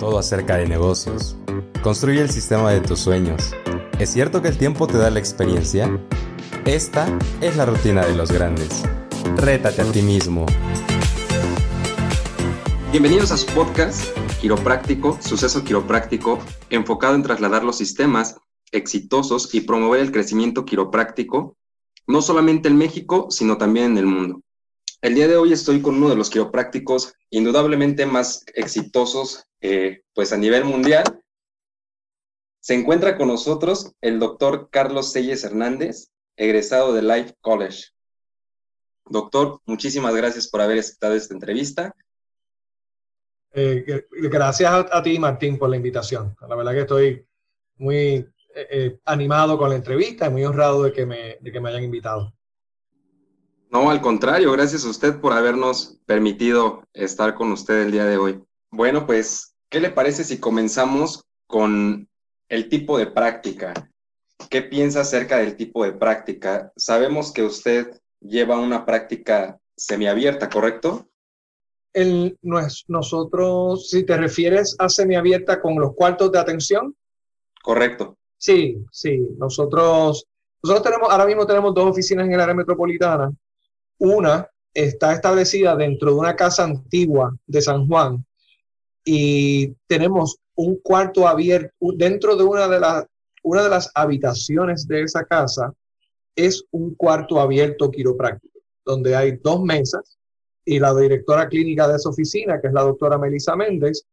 todo acerca de negocios. Construye el sistema de tus sueños. ¿Es cierto que el tiempo te da la experiencia? Esta es la rutina de los grandes. Rétate a ti mismo. Bienvenidos a su podcast Quiropráctico, Suceso Quiropráctico, enfocado en trasladar los sistemas exitosos y promover el crecimiento quiropráctico, no solamente en México, sino también en el mundo. El día de hoy estoy con uno de los quiroprácticos indudablemente más exitosos eh, pues a nivel mundial. Se encuentra con nosotros el doctor Carlos Selles Hernández, egresado de Life College. Doctor, muchísimas gracias por haber aceptado esta entrevista. Eh, gracias a, ti, Martín, por la invitación. La verdad que estoy muy eh, animado con la entrevista y muy honrado de que me, de que me hayan invitado. No, al contrario, gracias a usted por habernos permitido estar con usted el día de hoy. Bueno, pues, ¿qué le parece si comenzamos con el tipo de práctica? ¿Qué piensa acerca del tipo de práctica? Sabemos que usted lleva una práctica semiabierta, ¿correcto? El, nosotros, si te refieres a semiabierta con los cuartos de atención. Correcto. Sí, sí. Nosotros, nosotros tenemos, ahora mismo tenemos dos oficinas en el área metropolitana una está establecida dentro de una casa antigua de San Juan y tenemos un cuarto abierto dentro de una de las una de las habitaciones de esa casa es un cuarto abierto quiropráctico donde hay dos mesas y la directora clínica de esa oficina que es la doctora Melissa Méndez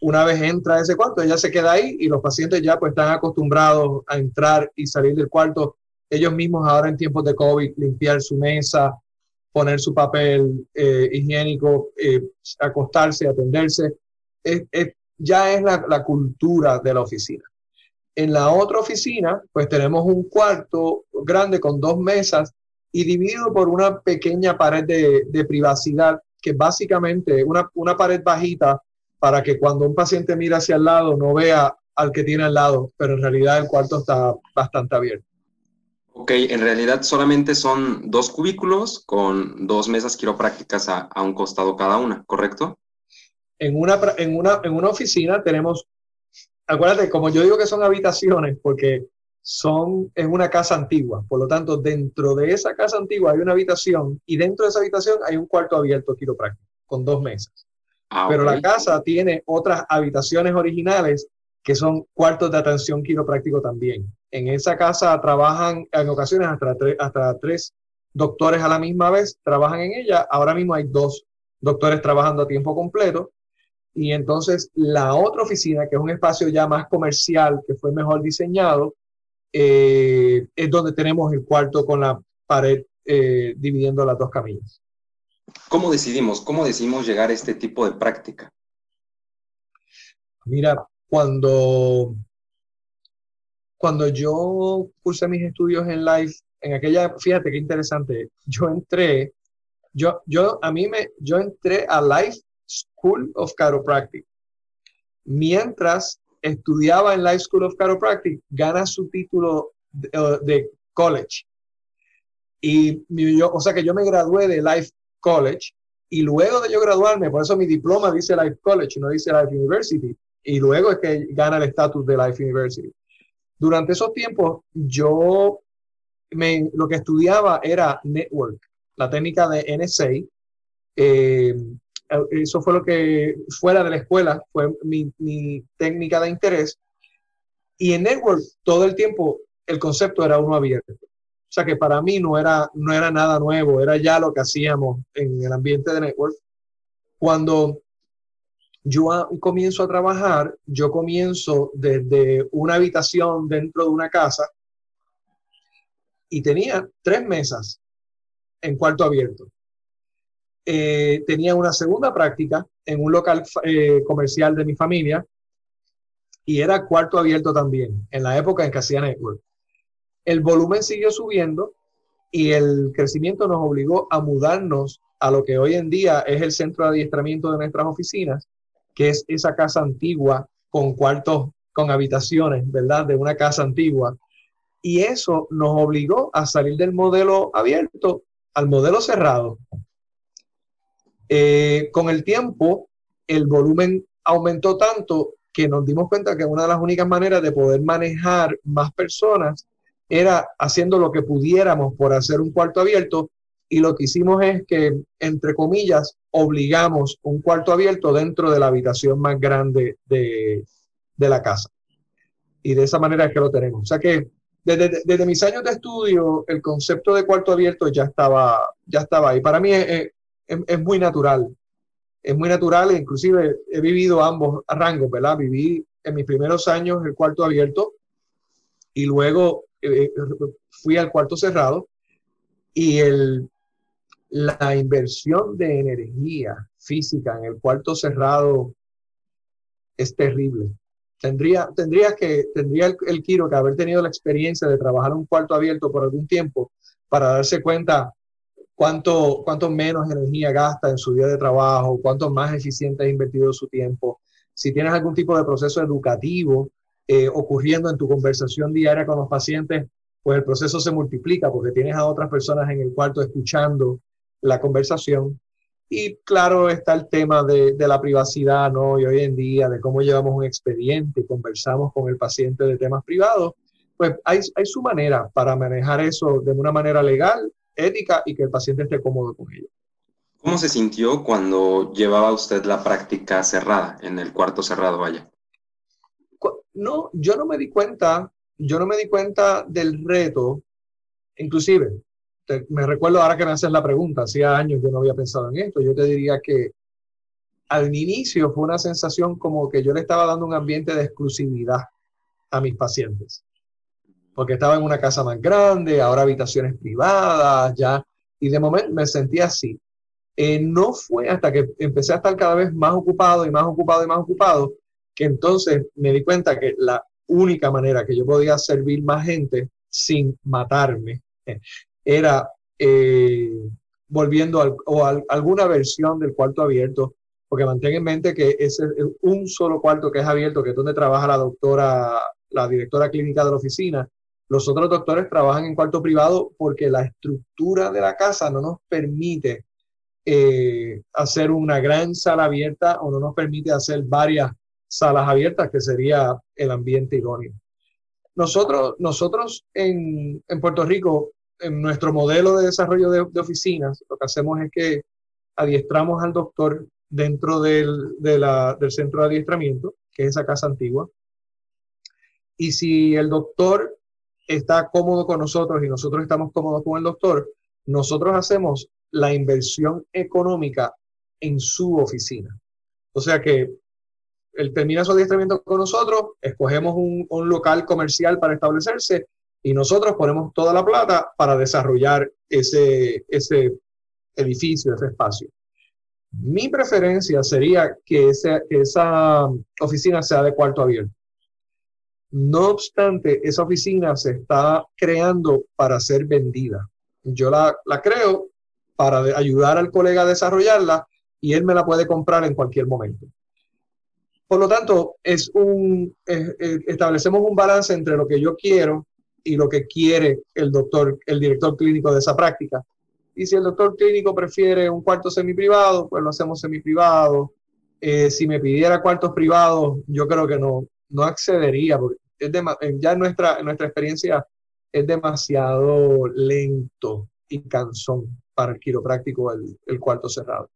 una vez entra a ese cuarto ella se queda ahí y los pacientes ya pues están acostumbrados a entrar y salir del cuarto ellos mismos ahora en tiempos de COVID limpiar su mesa poner su papel eh, higiénico, eh, acostarse, atenderse. Ya es la, la, cultura de la oficina. En la otra oficina, pues tenemos un cuarto grande con dos mesas y dividido por una pequeña pared de, de privacidad, que básicamente una, una pared bajita para que cuando un paciente mira hacia el lado no vea al que tiene al lado, pero en realidad el cuarto está bastante abierto. Ok, en realidad solamente son dos cubículos con dos mesas quiroprácticas a, a un costado cada una, ¿correcto? En una, en, una, en una oficina tenemos, acuérdate, como yo digo que son habitaciones, porque son en una casa antigua, por lo tanto, dentro de esa casa antigua hay una habitación y dentro de esa habitación hay un cuarto abierto quiropráctico con dos mesas. Ah, Pero la casa tiene otras habitaciones originales que son cuartos de atención quiropráctico también. En esa casa trabajan en ocasiones hasta, hasta tres doctores a la misma vez, trabajan en ella. Ahora mismo hay dos doctores trabajando a tiempo completo. Y entonces la otra oficina, que es un espacio ya más comercial, que fue mejor diseñado, eh, es donde tenemos el cuarto con la pared eh, dividiendo las dos camillas. ¿Cómo decidimos? ¿Cómo decidimos llegar a este tipo de práctica? Mira, cuando, cuando yo cursé mis estudios en live, en aquella, fíjate qué interesante, yo entré, yo, yo, a mí me, yo entré a Life School of Chiropractic. Mientras estudiaba en Life School of Chiropractic, gana su título de, de college. Y yo, o sea que yo me gradué de Life College y luego de yo graduarme, por eso mi diploma dice Life College, no dice Life University y luego es que gana el estatus de Life University. Durante esos tiempos, yo me, lo que estudiaba era network, la técnica de NSA. Eh, eso fue lo que fuera de la escuela, fue mi, técnica de interés. Y en network, todo el tiempo, el concepto era uno abierto. O sea que para mí no era, no era nada nuevo, era ya lo que hacíamos en el ambiente de network. Cuando yo comienzo a trabajar, yo comienzo desde una habitación dentro de una casa y tenía tres mesas en cuarto abierto. Eh, tenía una segunda práctica en un local eh, comercial de mi familia y era cuarto abierto también, en la época en que hacía network. El volumen siguió subiendo y el crecimiento nos obligó a mudarnos a lo que hoy en día es el centro de adiestramiento de nuestras oficinas que es esa casa antigua con cuartos, con habitaciones, ¿verdad? De una casa antigua. Y eso nos obligó a salir del modelo abierto al modelo cerrado. Eh, con el tiempo, el volumen aumentó tanto que nos dimos cuenta que una de las únicas maneras de poder manejar más personas era haciendo lo que pudiéramos por hacer un cuarto abierto y lo que hicimos es que, entre comillas, obligamos un cuarto abierto dentro de la habitación más grande de, la casa. Y de esa manera es que lo tenemos. O sea que desde, mis años de estudio, el concepto de cuarto abierto ya estaba, ya estaba ahí. Para mí es, muy natural. Es muy natural inclusive he vivido ambos rangos, ¿verdad? Viví en mis primeros años el cuarto abierto y luego eh, fui al cuarto cerrado y el, la inversión de energía física en el cuarto cerrado es terrible. Tendría, tendría que, tendría el, el Kiro que haber tenido la experiencia de trabajar un cuarto abierto por algún tiempo para darse cuenta cuánto, cuánto menos energía gasta en su día de trabajo, cuánto más eficiente ha invertido su tiempo. Si tienes algún tipo de proceso educativo eh, ocurriendo en tu conversación diaria con los pacientes, pues el proceso se multiplica porque tienes a otras personas en el cuarto escuchando la conversación. Y claro está el tema de, de, la privacidad, ¿no? Y hoy en día de cómo llevamos un expediente, conversamos con el paciente de temas privados, pues hay, hay su manera para manejar eso de una manera legal, ética y que el paciente esté cómodo con ello. ¿Cómo se sintió cuando llevaba usted la práctica cerrada, en el cuarto cerrado, vaya? No, yo no me di cuenta, yo no me di cuenta del reto, inclusive, me recuerdo ahora que me haces la pregunta, hacía años yo no había pensado en esto, yo te diría que al inicio fue una sensación como que yo le estaba dando un ambiente de exclusividad a mis pacientes, porque estaba en una casa más grande, ahora habitaciones privadas, ya, y de momento me sentí así. Eh, no fue hasta que empecé a estar cada vez más ocupado y más ocupado y más ocupado, que entonces me di cuenta que la única manera que yo podía servir más gente sin matarme era eh, volviendo al, o alguna versión del cuarto abierto, porque mantén en mente que es un solo cuarto que es abierto, que es donde trabaja la doctora, la directora clínica de la oficina. Los otros doctores trabajan en cuarto privado porque la estructura de la casa no nos permite eh, hacer una gran sala abierta o no nos permite hacer varias salas abiertas, que sería el ambiente idóneo. Nosotros, nosotros en, en Puerto Rico en nuestro modelo de desarrollo de, oficinas, lo que hacemos es que adiestramos al doctor dentro del, del centro de adiestramiento, que es esa casa antigua. Y si el doctor está cómodo con nosotros y nosotros estamos cómodos con el doctor, nosotros hacemos la inversión económica en su oficina. O sea que él termina su adiestramiento con nosotros, escogemos un, local comercial para establecerse y nosotros ponemos toda la plata para desarrollar ese, ese edificio, ese espacio. Mi preferencia sería que, esa oficina sea de cuarto abierto. No obstante, esa oficina se está creando para ser vendida. Yo la, creo para ayudar al colega a desarrollarla y él me la puede comprar en cualquier momento. Por lo tanto, es un, establecemos un balance entre lo que yo quiero y lo que quiere el doctor, el director clínico de esa práctica. Y si el doctor clínico prefiere un cuarto semiprivado, pues lo hacemos semiprivado. Eh, si me pidiera cuartos privados, yo creo que no, no accedería, porque es ya en nuestra, nuestra experiencia es demasiado lento y cansón para el quiropráctico el, el cuarto cerrado.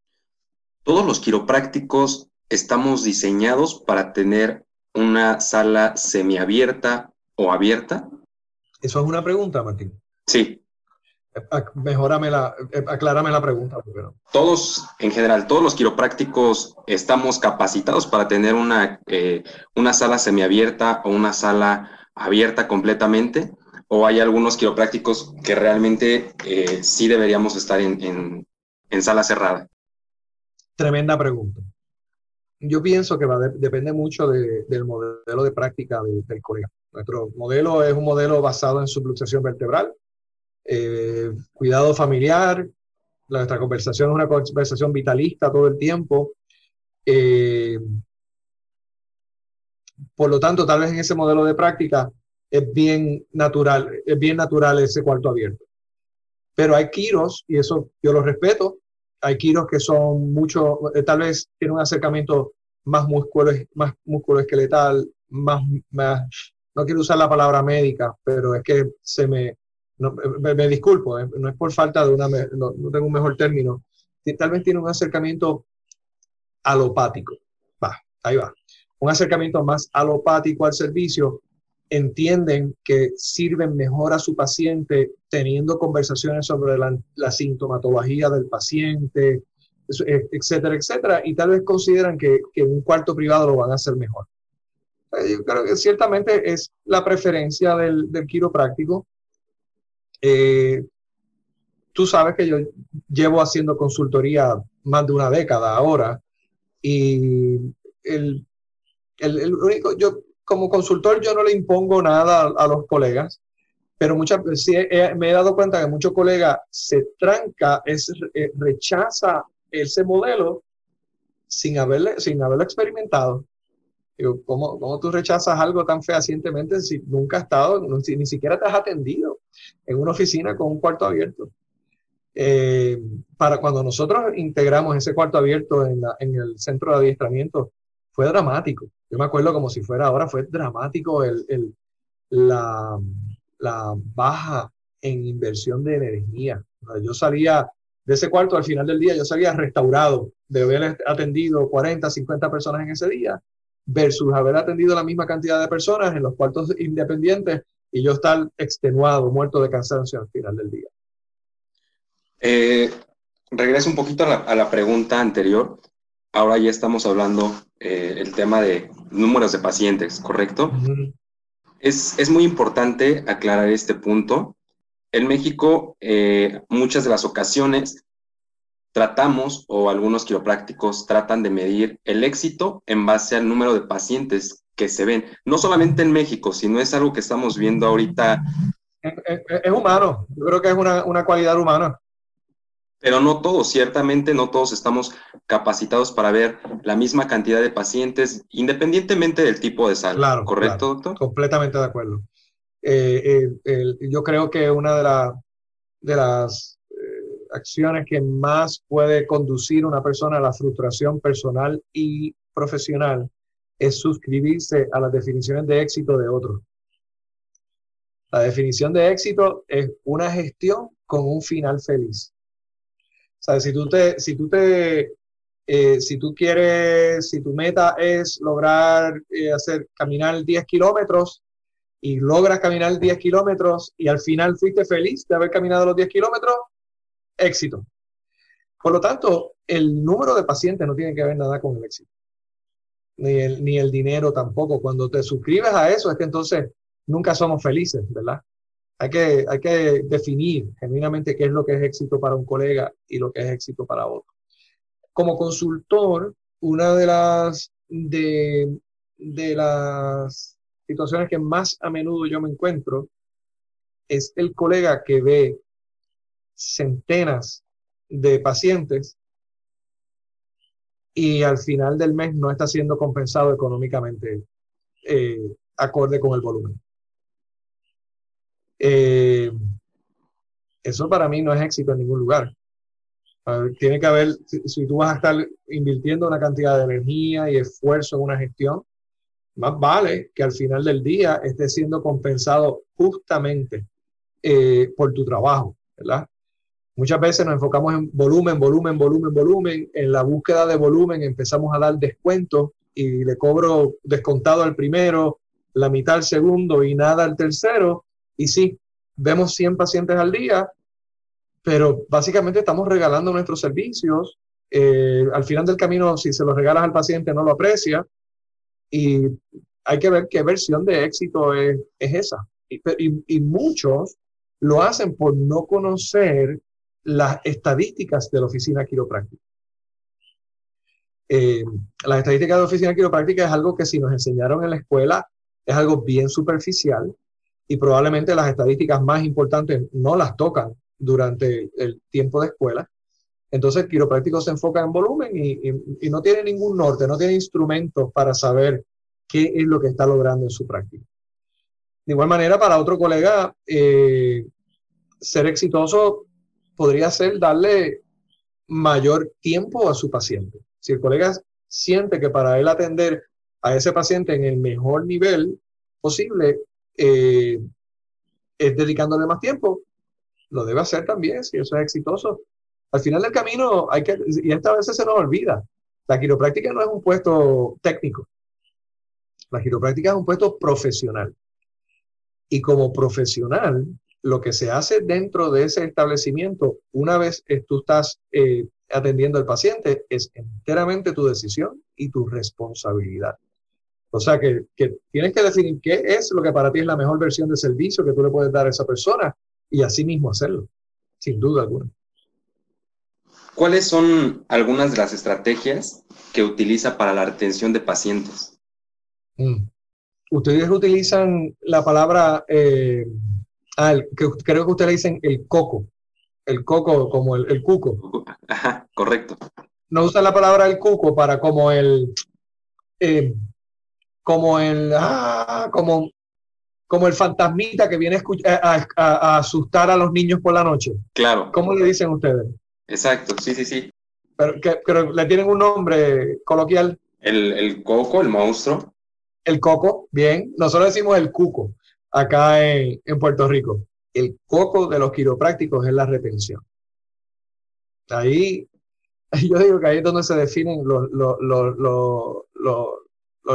Todos los quiroprácticos estamos diseñados para tener una sala semiabierta o abierta. ¿Eso es una pregunta, Martín? Sí. Mejórame la, aclárame la pregunta. Todos, en general, todos los quiroprácticos estamos capacitados para tener una, eh, una sala semiabierta o una sala abierta completamente, o hay algunos quiroprácticos que realmente eh, sí deberíamos estar en, sala cerrada. Tremenda pregunta. Yo pienso que va depende mucho del modelo de práctica del colega. Nuestro modelo es un modelo basado en subluxación vertebral, eh, cuidado familiar, nuestra conversación es una conversación vitalista todo el tiempo. Eh, por lo tanto, tal vez en ese modelo de práctica es bien natural, es bien natural ese cuarto abierto. Pero hay kiros, y eso yo lo respeto, hay kiros que son mucho, eh, tal vez tienen un acercamiento más músculo, más músculo esqueletal, más, más, no quiero usar la palabra médica, pero es que se me, me, disculpo, eh, no es por falta de una, no, tengo un mejor término, tal vez tiene un acercamiento alopático, va, ahí va, un acercamiento más alopático al servicio, entienden que sirven mejor a su paciente teniendo conversaciones sobre la, sintomatología del paciente, eh, etcétera, etcétera, y tal vez consideran que, que un cuarto privado lo van a hacer mejor. Eh, yo creo que ciertamente es la preferencia del, del quiropráctico. Eh, tú sabes que yo llevo haciendo consultoría más de una década ahora y el, el, el único, yo como consultor yo no le impongo nada a, los colegas, pero muchas veces me he dado cuenta que muchos colegas se tranca, es, rechaza ese modelo sin, haberle, sin haberlo experimentado. ¿cómo, ¿cómo, tú rechazas algo tan fehacientemente si nunca has estado, ni siquiera te has atendido en una oficina con un cuarto abierto? Eh, para cuando nosotros integramos ese cuarto abierto en, en, el centro de adiestramiento, fue dramático. Yo me acuerdo como si fuera ahora, fue dramático el, el, la, baja en inversión de energía. Yo salía de ese cuarto al final del día yo salía restaurado de haber atendido 40, 50 personas en ese día versus haber atendido la misma cantidad de personas en los cuartos independientes y yo estar extenuado, muerto de cansancio al final del día. Eh, regreso un poquito a la, pregunta anterior. Ahora ya estamos hablando eh, el tema de números de pacientes, ¿correcto? es, es, muy importante aclarar este punto en México, eh, muchas de las ocasiones tratamos o algunos quiroprácticos tratan de medir el éxito en base al número de pacientes que se ven, no solamente en México, sino es algo que estamos viendo ahorita. Es, humano, yo creo que es una, una, cualidad humana. Pero no todos, ciertamente no todos estamos capacitados para ver la misma cantidad de pacientes, independientemente del tipo de sal. Claro, ¿Correcto, doctor? Completamente de acuerdo. Eh, eh, yo creo que una de, de las eh, acciones que más puede conducir una persona a la frustración personal y profesional es suscribirse a las definiciones de éxito de otros. La definición de éxito es una gestión con un final feliz. O si tú te, si tú te, si tú quieres, si tu meta es lograr hacer caminar 10 kilómetros, y logras caminar 10 kilómetros y al final fuiste feliz de haber caminado los 10 kilómetros, éxito. Por lo tanto, el número de pacientes no tiene que ver nada con el éxito. Ni el, ni el dinero tampoco. Cuando te suscribes a eso es que entonces nunca somos felices, ¿verdad? Hay que, hay que definir genuinamente qué es lo que es éxito para un colega y lo que es éxito para otro. Como consultor, una de las, de, de las situaciones que más a menudo yo me encuentro es el colega que ve centenas de pacientes y al final del mes no está siendo compensado económicamente eh, acorde con el volumen. Eh, eso para mí no es éxito en ningún lugar. tiene que haber, si, tú vas a estar invirtiendo una cantidad de energía y esfuerzo en una gestión, más vale que al final del día esté siendo compensado justamente eh, por tu trabajo, ¿verdad? Muchas veces nos enfocamos en volumen, volumen, volumen, volumen. En la búsqueda de volumen empezamos a dar descuentos y le cobro descontado al primero, la mitad al segundo y nada al tercero. Y sí, vemos 100 pacientes al día, pero básicamente estamos regalando nuestros servicios. Eh, al final del camino, si se los regalas al paciente, no lo aprecia y hay que ver qué versión de éxito es, esa. Y, muchos lo hacen por no conocer las estadísticas de la oficina quiropráctica. Eh, las estadísticas de la oficina quiropráctica es algo que si nos enseñaron en la escuela es algo bien superficial y probablemente las estadísticas más importantes no las tocan durante el tiempo de escuela. Entonces, el quiropráctico se enfoca en volumen y, no tiene ningún norte, no tiene instrumentos para saber qué es lo que está logrando en su práctica. De igual manera, para otro colega, eh, ser exitoso podría ser darle mayor tiempo a su paciente. Si el colega siente que para él atender a ese paciente en el mejor nivel posible, eh, es dedicándole más tiempo, lo debe hacer también si eso es exitoso. Al final del camino hay que, y esta vez se nos olvida, la quiropráctica no es un puesto técnico, la quiropráctica es un puesto profesional. Y como profesional, lo que se hace dentro de ese establecimiento, una vez tú estás eh, atendiendo al paciente, es enteramente tu decisión y tu responsabilidad. O sea que, que, tienes que definir qué es lo que para ti es la mejor versión de servicio que tú le puedes dar a esa persona y así mismo hacerlo, sin duda alguna. ¿Cuáles son algunas de las estrategias que utiliza para la retención de pacientes? Mm. Ustedes utilizan la palabra, eh, ah, que, creo que ustedes le dicen el coco, el coco como el, cuco. Ajá, correcto. No usan la palabra el cuco para como el, eh, como el, ah, como, como el fantasmita que viene a, asustar a los niños por la noche. Claro. ¿Cómo le dicen ustedes? Exacto, sí, sí, sí. Pero, que, pero le tienen un nombre coloquial. El, el coco, el monstruo. El coco, bien. Nosotros decimos el cuco acá en, Puerto Rico. El coco de los quiroprácticos es la retención. Ahí, yo digo que ahí es donde se definen los, los,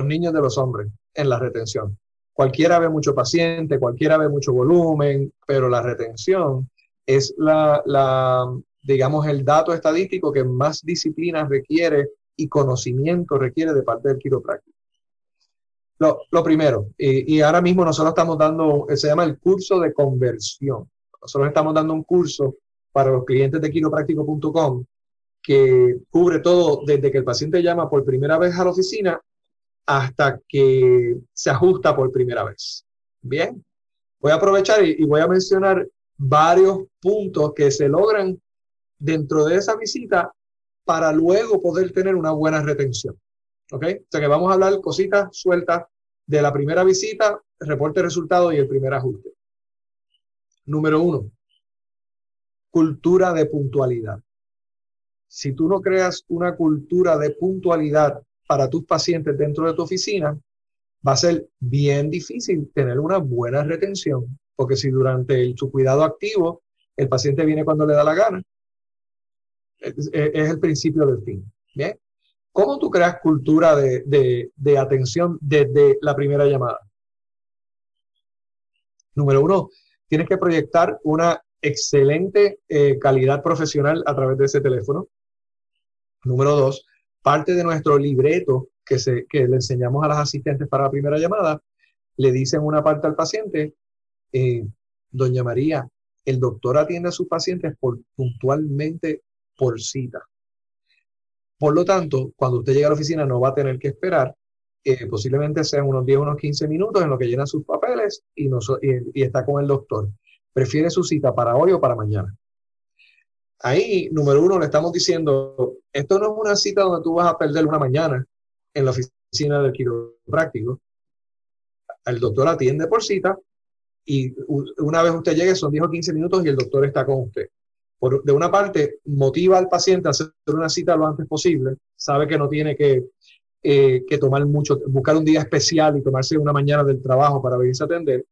niños de los hombres en la retención. Cualquiera ve mucho paciente, cualquiera ve mucho volumen, pero la retención es la, la, digamos, el dato estadístico que más disciplina requiere y conocimiento requiere de parte del quiropráctico. Lo, primero, y, ahora mismo nosotros estamos dando, se llama el curso de conversión. Nosotros estamos dando un curso para los clientes de quiropráctico.com que cubre todo desde que el paciente llama por primera vez a la oficina hasta que se ajusta por primera vez. Bien, voy a aprovechar y, y voy a mencionar varios puntos que se logran dentro de esa visita para luego poder tener una buena retención. ¿Ok? O sea que vamos a hablar cositas sueltas de la primera visita, reporte de resultados y el primer ajuste. Número uno, cultura de puntualidad. Si tú no creas una cultura de puntualidad para tus pacientes dentro de tu oficina, va a ser bien difícil tener una buena retención, porque si durante su cuidado activo el paciente viene cuando le da la gana, es, es el principio del fin. ¿bien? ¿Cómo tú creas cultura de, atención desde la primera llamada? Número uno, tienes que proyectar una excelente eh, calidad profesional a través de ese teléfono. Número dos, parte de nuestro libreto que, se, que le enseñamos a las asistentes para la primera llamada, le dicen una parte al paciente, eh, doña María, el doctor atiende a sus pacientes puntualmente por cita. Por lo tanto, cuando usted llega a la oficina no va a tener que esperar, eh, posiblemente sean unos 10, unos 15 minutos en lo que llena sus papeles y, y, está con el doctor. Prefiere su cita para hoy o para mañana. Ahí, número uno, le estamos diciendo, esto no es una cita donde tú vas a perder una mañana en la oficina del quiropráctico. El doctor atiende por cita y una vez usted llegue son 10 o 15 minutos y el doctor está con usted de una parte, motiva al paciente a hacer una cita lo antes posible, sabe que no tiene que, eh, que tomar mucho, buscar un día especial y tomarse una mañana del trabajo para venirse a atender.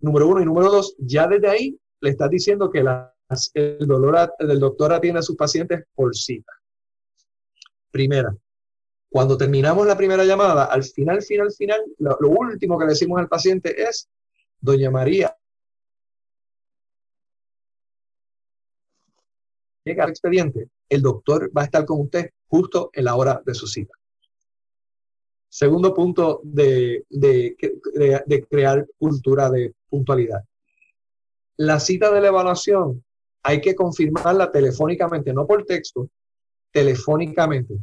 Número uno y número dos, ya desde ahí le estás diciendo que el dolor del doctor atiende a sus pacientes por cita. Primera, cuando terminamos la primera llamada, al final, final, final, lo último que le decimos al paciente es, Doña María, llega al expediente, el doctor va a estar con usted justo en la hora de su cita. Segundo punto de, de, crear cultura de puntualidad. La cita de la evaluación hay que confirmarla telefónicamente, no por texto, telefónicamente.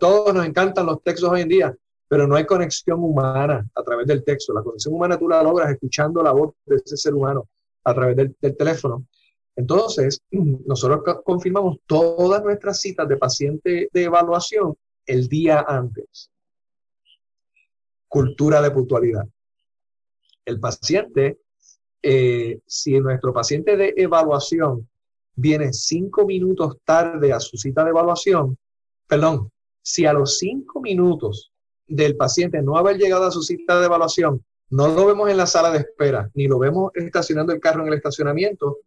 Todos nos encantan los textos hoy en día, pero no hay conexión humana a través del texto. La conexión humana tú la logras escuchando la voz de ese ser humano a través del, del teléfono. Entonces, nosotros confirmamos todas nuestras citas de paciente de evaluación el día antes. Cultura de puntualidad. El paciente, eh, si nuestro paciente de evaluación viene cinco minutos tarde a su cita de evaluación, perdón, Si a los cinco minutos del paciente no haber llegado a su cita de evaluación, no lo vemos en la sala de espera, ni lo vemos estacionando el carro en el estacionamiento,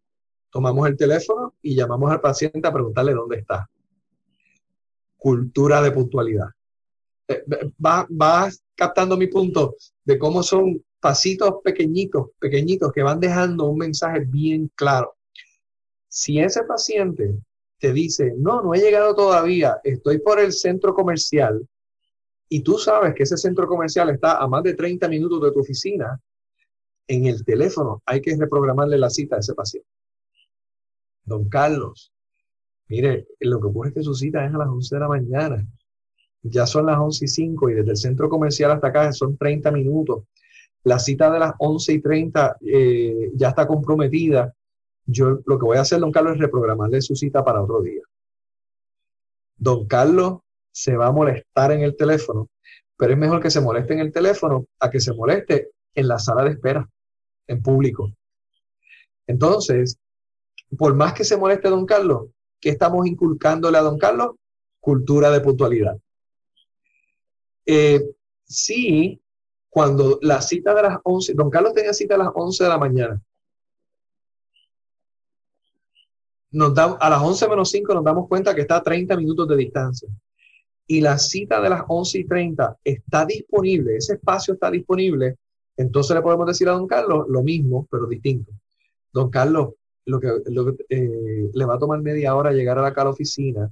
tomamos el teléfono y llamamos al paciente a preguntarle dónde está. Cultura de puntualidad. Eh, vas va captando mi punto de cómo son pasitos pequeñitos, pequeñitos que van dejando un mensaje bien claro. Si ese paciente te dice, no, no he llegado todavía, estoy por el centro comercial, y tú sabes que ese centro comercial está a más de 30 minutos de tu oficina, en el teléfono hay que reprogramarle la cita a ese paciente. Don Carlos, mire, lo que ocurre es que su cita es a las 11 de la mañana. Ya son las 11 y 5 y desde el centro comercial hasta acá son 30 minutos. La cita de las 11 y 30 eh, ya está comprometida. Yo lo que voy a hacer, don Carlos, es reprogramarle su cita para otro día. Don Carlos se va a molestar en el teléfono, pero es mejor que se moleste en el teléfono a que se moleste en la sala de espera, en público. Entonces, por más que se moleste don Carlos, ¿qué estamos inculcándole a don Carlos? Cultura de puntualidad. Eh, sí, cuando la cita de las 11, don Carlos tenía cita a las 11 de la mañana. Nos da, a las 11 menos 5 nos damos cuenta que está a 30 minutos de distancia y la cita de las 11 y 30 está disponible, ese espacio está disponible, entonces le podemos decir a don Carlos lo mismo, pero distinto. Don Carlos, lo que, eh, le va a tomar media hora llegar a la, a la oficina,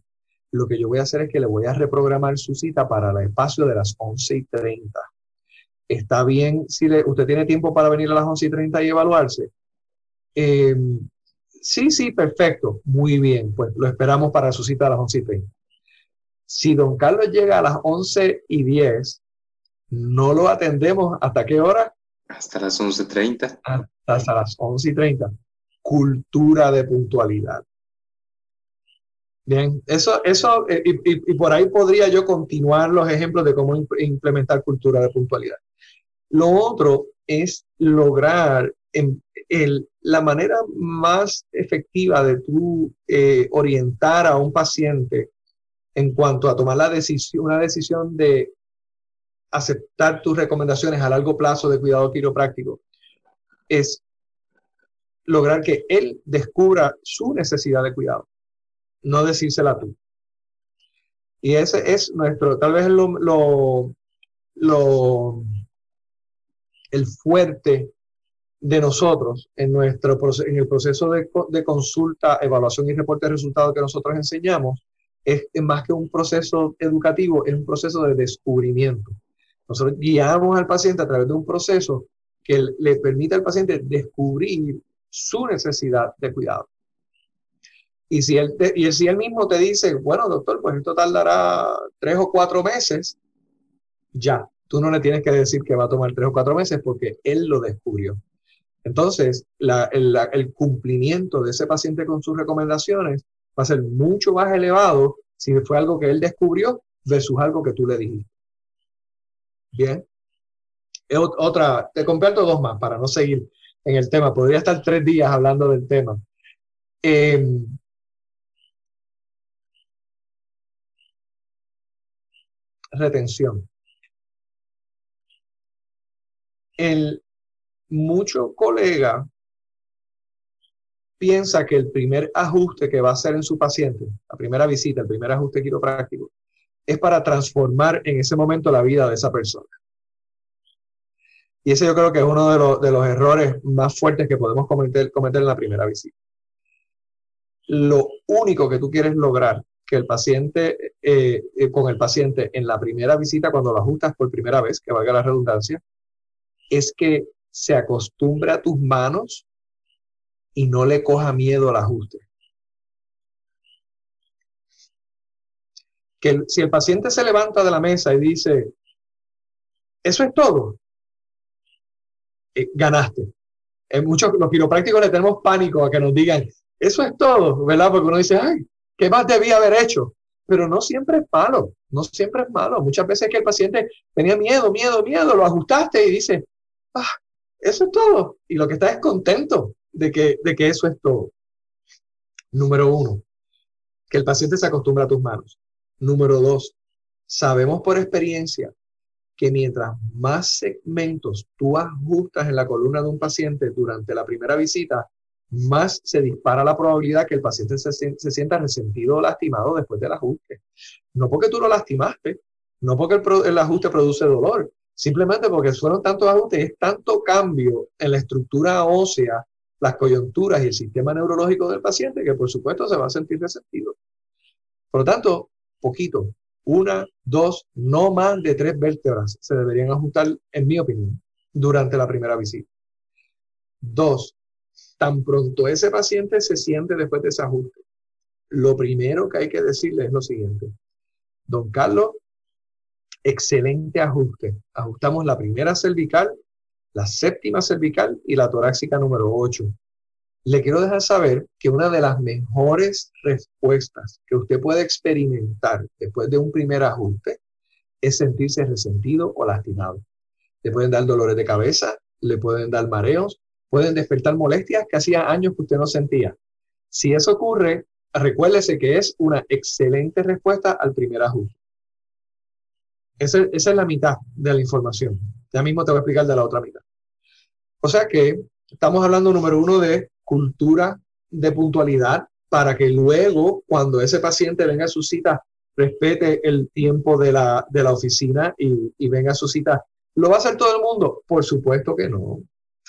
lo que yo voy a hacer es que le voy a reprogramar su cita para el espacio de las 11 y 30. ¿Está bien si le, usted tiene tiempo para venir a las 11 y 30 y evaluarse? Em, sí, sí, perfecto. Muy bien, pues lo esperamos para su cita a las 11 y 30. Si don Carlos llega a las 11 y 10, no lo atendemos hasta qué hora? Hasta las 11.30. Hasta, las 11 y 30. Cultura de puntualidad. Bien, eso, eso, eh, y, por ahí podría yo continuar los ejemplos de cómo implementar cultura de puntualidad. Lo otro es lograr el, la manera más efectiva de tú eh, orientar a un paciente en cuanto a tomar la decisión, una decisión de aceptar tus recomendaciones a largo plazo de cuidado quiropráctico, es lograr que él descubra su necesidad de cuidado, no decírsela tú. Y ese es nuestro, tal vez lo, lo, el fuerte de nosotros en, nuestro, en el proceso de, de consulta, evaluación y reporte de resultados que nosotros enseñamos, es, más que un proceso educativo, es un proceso de descubrimiento. Nosotros guiamos al paciente a través de un proceso que le permite al paciente descubrir su necesidad de cuidado. Y si él, y si él mismo te dice, bueno, doctor, pues esto tardará tres o cuatro meses, ya, tú no le tienes que decir que va a tomar tres o cuatro meses porque él lo descubrió. Entonces, el, el, cumplimiento de ese paciente con sus recomendaciones va a ser mucho más elevado si fue algo que él descubrió versus algo que tú le dijiste. Bien. otra, te comparto dos más para no seguir en el tema. Podría estar tres días hablando del tema. Em, retención. El mucho colega piensa que el primer ajuste que va a hacer en su paciente, la primera visita, el primer ajuste quiropráctico, es para transformar en ese momento la vida de esa persona. Y ese yo creo que es uno de, los, errores más fuertes que podemos cometer, cometer en la primera visita. Lo único que tú quieres lograr que el paciente, eh, eh, con el paciente en la primera visita, cuando lo ajustas por primera vez, que valga la redundancia, es que se acostumbre a tus manos y no le coja miedo al ajuste. Que si el paciente se levanta de la mesa y dice, eso es todo, eh, ganaste. En muchos los quiroprácticos le tenemos pánico a que nos digan, eso es todo, ¿verdad? Porque uno dice, ay, ¿qué más debía haber hecho? Pero no siempre es malo, no siempre es malo. Muchas veces que el paciente tenía miedo, miedo, miedo, lo ajustaste y dice, ah, eso es todo. Y lo que está es contento de que, de que eso es todo. Número uno, que el paciente se acostumbra a tus manos. Número dos, sabemos por experiencia que mientras más segmentos tú ajustas en la columna de un paciente durante la primera visita, más se dispara la probabilidad que el paciente se, sienta resentido o lastimado después del ajuste. No porque tú lo lastimaste, no porque el, el ajuste produce dolor, simplemente porque fueron tantos ajustes, es tanto cambio en la estructura ósea, las coyunturas y el sistema neurológico del paciente que por supuesto se va a sentir resentido. Por lo tanto, poquito, una, dos, no más de tres vértebras se deberían ajustar, en mi opinión, durante la primera visita. Dos, tan pronto ese paciente se siente después de ese ajuste, lo primero que hay que decirle es lo siguiente. Don Carlos, excelente ajuste. Ajustamos la primera cervical, la séptima cervical y la torácica número 8. Le quiero dejar saber que una de las mejores respuestas que usted puede experimentar después de un primer ajuste es sentirse resentido o lastimado. Le pueden dar dolores de cabeza, le pueden dar mareos, pueden despertar molestias que hacía años que usted no sentía. Si eso ocurre, recuérdese que es una excelente respuesta al primer ajuste. Esa, es la mitad de la información. Ya mismo te voy a explicar de la otra mitad. O sea que estamos hablando, número uno, de cultura de puntualidad para que luego, cuando ese paciente venga a su cita, respete el tiempo de la, de la oficina y, y venga a su cita. ¿Lo va a hacer todo el mundo? Por supuesto que no.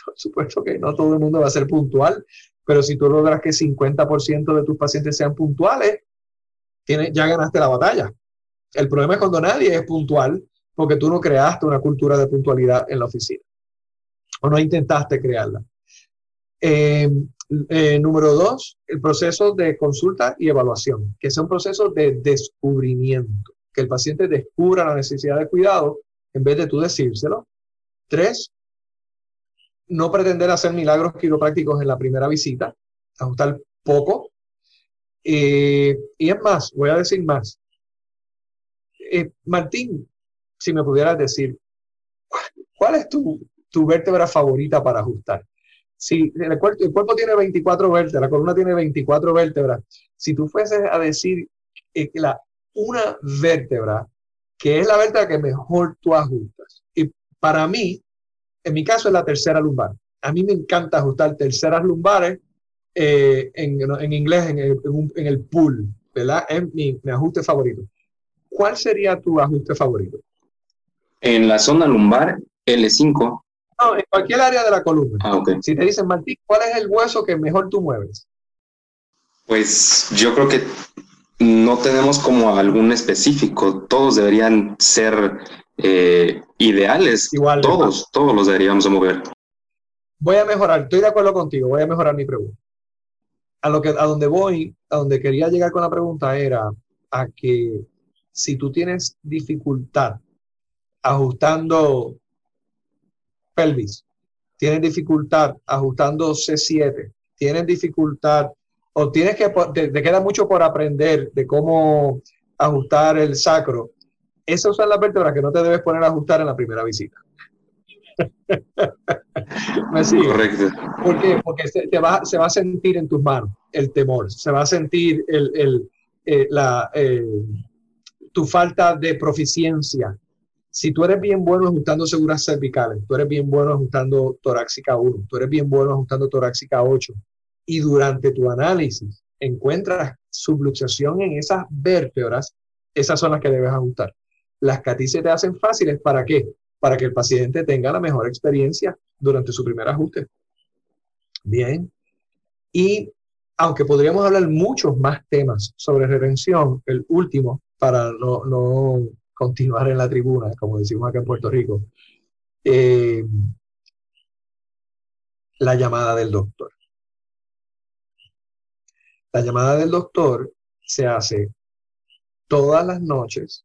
Por supuesto que no todo el mundo va a ser puntual, pero si tú logras que 50% de tus pacientes sean puntuales, ya ganaste la batalla. El problema es cuando nadie es puntual porque tú no creaste una cultura de puntualidad en la oficina o no intentaste crearla. Eh, eh, número dos, el proceso de consulta y evaluación, que es un proceso de descubrimiento, que el paciente descubra la necesidad de cuidado en vez de tú decírselo. Tres, no pretender hacer milagros quiroprácticos en la primera visita, ajustar poco. Eh, y es más, voy a decir más. Martín, si me pudieras decir, ¿cuál es tu, tu vértebra favorita para ajustar? Si el cuerpo, tiene 24 vértebras, la columna tiene 24 vértebras, si tú fueses a decir eh, la, una vértebra que es la vértebra que mejor tú ajustas, y para mí, en mi caso es la tercera lumbar. A mí me encanta ajustar terceras lumbares eh, en, en, inglés en el, en, el pool, ¿verdad? Es mi, mi, ajuste favorito. ¿Cuál sería tu ajuste favorito? En la zona lumbar, L5. No, en cualquier área de la columna. Ah, okay. Si te dicen, Martín, ¿cuál es el hueso que mejor tú mueves? Pues yo creo que no tenemos como algún específico. Todos deberían ser eh, ideales. Igual, todos, todos los deberíamos de mover. Voy a mejorar, estoy de acuerdo contigo, voy a mejorar mi pregunta. A, lo que, a donde voy, a donde quería llegar con la pregunta era a que si tú tienes dificultad ajustando pelvis, tienes dificultad ajustando C7, tienes dificultad o tienes que, te, te queda mucho por aprender de cómo ajustar el sacro, esas son las vértebras que no te debes poner a ajustar en la primera visita. ¿Me sigue? Correcto. ¿Por qué? Porque se, te va, se va a sentir en tus manos el temor, se va a sentir el, el, eh, la, eh, tu falta de proficiencia. Si tú eres bien bueno ajustando seguras cervicales, tú eres bien bueno ajustando torácica 1, tú eres bien bueno ajustando torácica 8, y durante tu análisis encuentras subluxación en esas vértebras, esas son las que debes ajustar. Las CATI se te hacen fáciles, ¿para qué? Para que el paciente tenga la mejor experiencia durante su primer ajuste. Bien. Y aunque podríamos hablar muchos más temas sobre retención, el último, para no continuar en la tribuna, como decimos acá en Puerto Rico, eh, la llamada del doctor. La llamada del doctor se hace todas las noches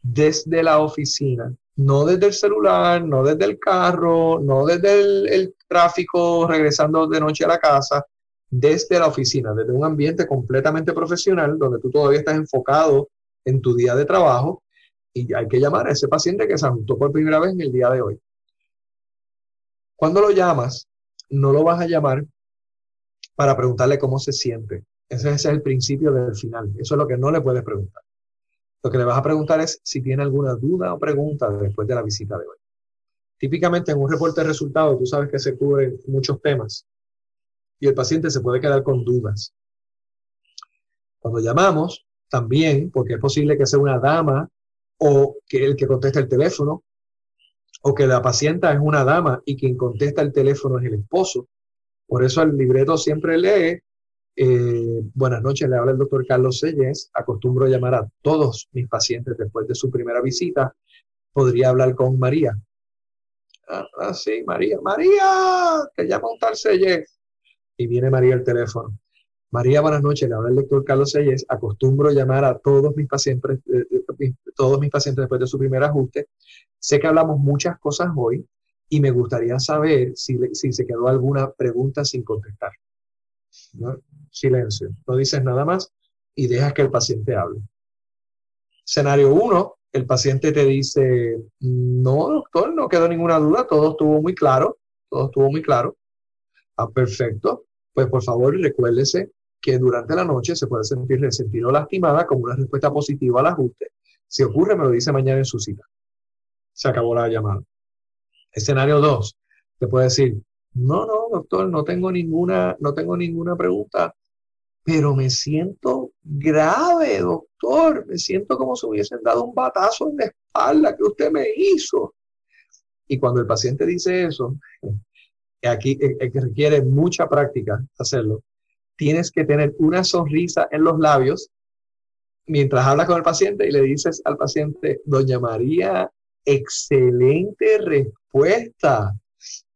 desde la oficina, no desde el celular, no desde el carro, no desde el, el, tráfico regresando de noche a la casa, desde la oficina, desde un ambiente completamente profesional donde tú todavía estás enfocado en tu día de trabajo y hay que llamar a ese paciente que se ajustó por primera vez en el día de hoy. Cuando lo llamas, no lo vas a llamar para preguntarle cómo se siente. Ese, ese es el principio del final. Eso es lo que no le puedes preguntar. Lo que le vas a preguntar es si tiene alguna duda o pregunta después de la visita de hoy. Típicamente en un reporte de resultados, tú sabes que se cubren muchos temas y el paciente se puede quedar con dudas. Cuando llamamos, también, porque es posible que sea una dama o que el que contesta el teléfono, o que la paciente es una dama y quien contesta el teléfono es el esposo. Por eso el libreto siempre lee, eh, buenas noches, le habla el doctor Carlos Selles, acostumbro llamar a todos mis pacientes después de su primera visita, podría hablar con María. Ah, ah sí, María, María, te llama un tal Selles. Y viene María el teléfono. María, buenas noches. Le habla el doctor Carlos Selles. Acostumbro llamar a todos mis pacientes, eh, eh, todos mis pacientes después de su primer ajuste. Sé que hablamos muchas cosas hoy y me gustaría saber si, si se quedó alguna pregunta sin contestar. Silencio. No dices nada más y dejas que el paciente hable. Escenario 1, el paciente te dice, no, doctor, no quedó ninguna duda, todo estuvo muy claro, todo estuvo muy claro. Ah, perfecto. Pues por favor recuérdese que durante la noche se puede sentir resentido o lastimada como una respuesta positiva al ajuste. Si ocurre, me lo dice mañana en su cita. Se acabó la llamada. Escenario 2. Te puede decir, no, no, doctor, no tengo ninguna, no tengo ninguna pregunta, pero me siento grave, doctor. Me siento como si hubiesen dado un batazo en la espalda que usted me hizo. Y cuando el paciente dice eso, aquí es que requiere mucha práctica hacerlo, tienes que tener una sonrisa en los labios mientras hablas con el paciente y le dices al paciente, doña María, excelente respuesta.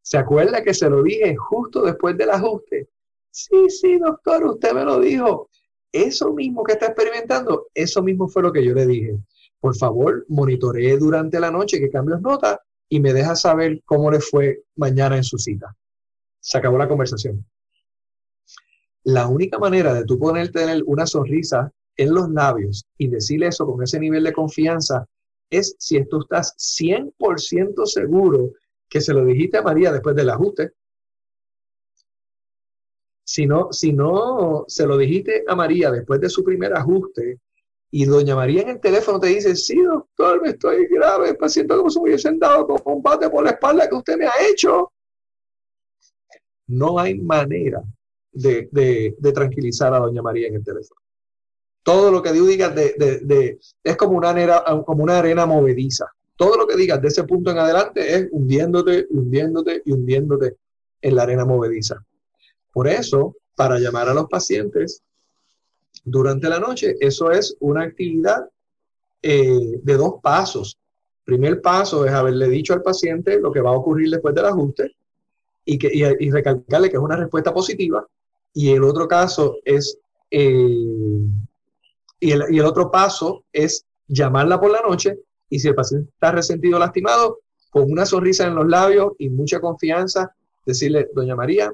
¿Se acuerda que se lo dije justo después del ajuste? Sí, sí, doctor, usted me lo dijo. Eso mismo que está experimentando, eso mismo fue lo que yo le dije. Por favor, monitoree durante la noche qué cambios nota y me deja saber cómo le fue mañana en su cita. Se acabó la conversación. La única manera de tú poder tener una sonrisa en los labios y decirle eso con ese nivel de confianza es si tú estás 100% seguro que se lo dijiste a María después del ajuste. Si no, si no se lo dijiste a María después de su primer ajuste y doña María en el teléfono te dice, sí, doctor, me estoy grave, siento como si me hubiesen dado con un bate por la espalda que usted me ha hecho. No hay manera de, tranquilizar a doña María en el teléfono. Todo lo que digas de, es como una, arena, como una arena movediza. Todo lo que digas de ese punto en adelante es hundiéndote, hundiéndote y hundiéndote en la arena movediza. Por eso, para llamar a los pacientes durante la noche, eso es una actividad eh, de dos pasos. Primer paso es haberle dicho al paciente lo que va a ocurrir después del ajuste y, que, y recalcarle que es una respuesta positiva y el otro caso es, eh, y, el, otro paso es llamarla por la noche y si el paciente está resentido o lastimado, con una sonrisa en los labios y mucha confianza, decirle, doña María,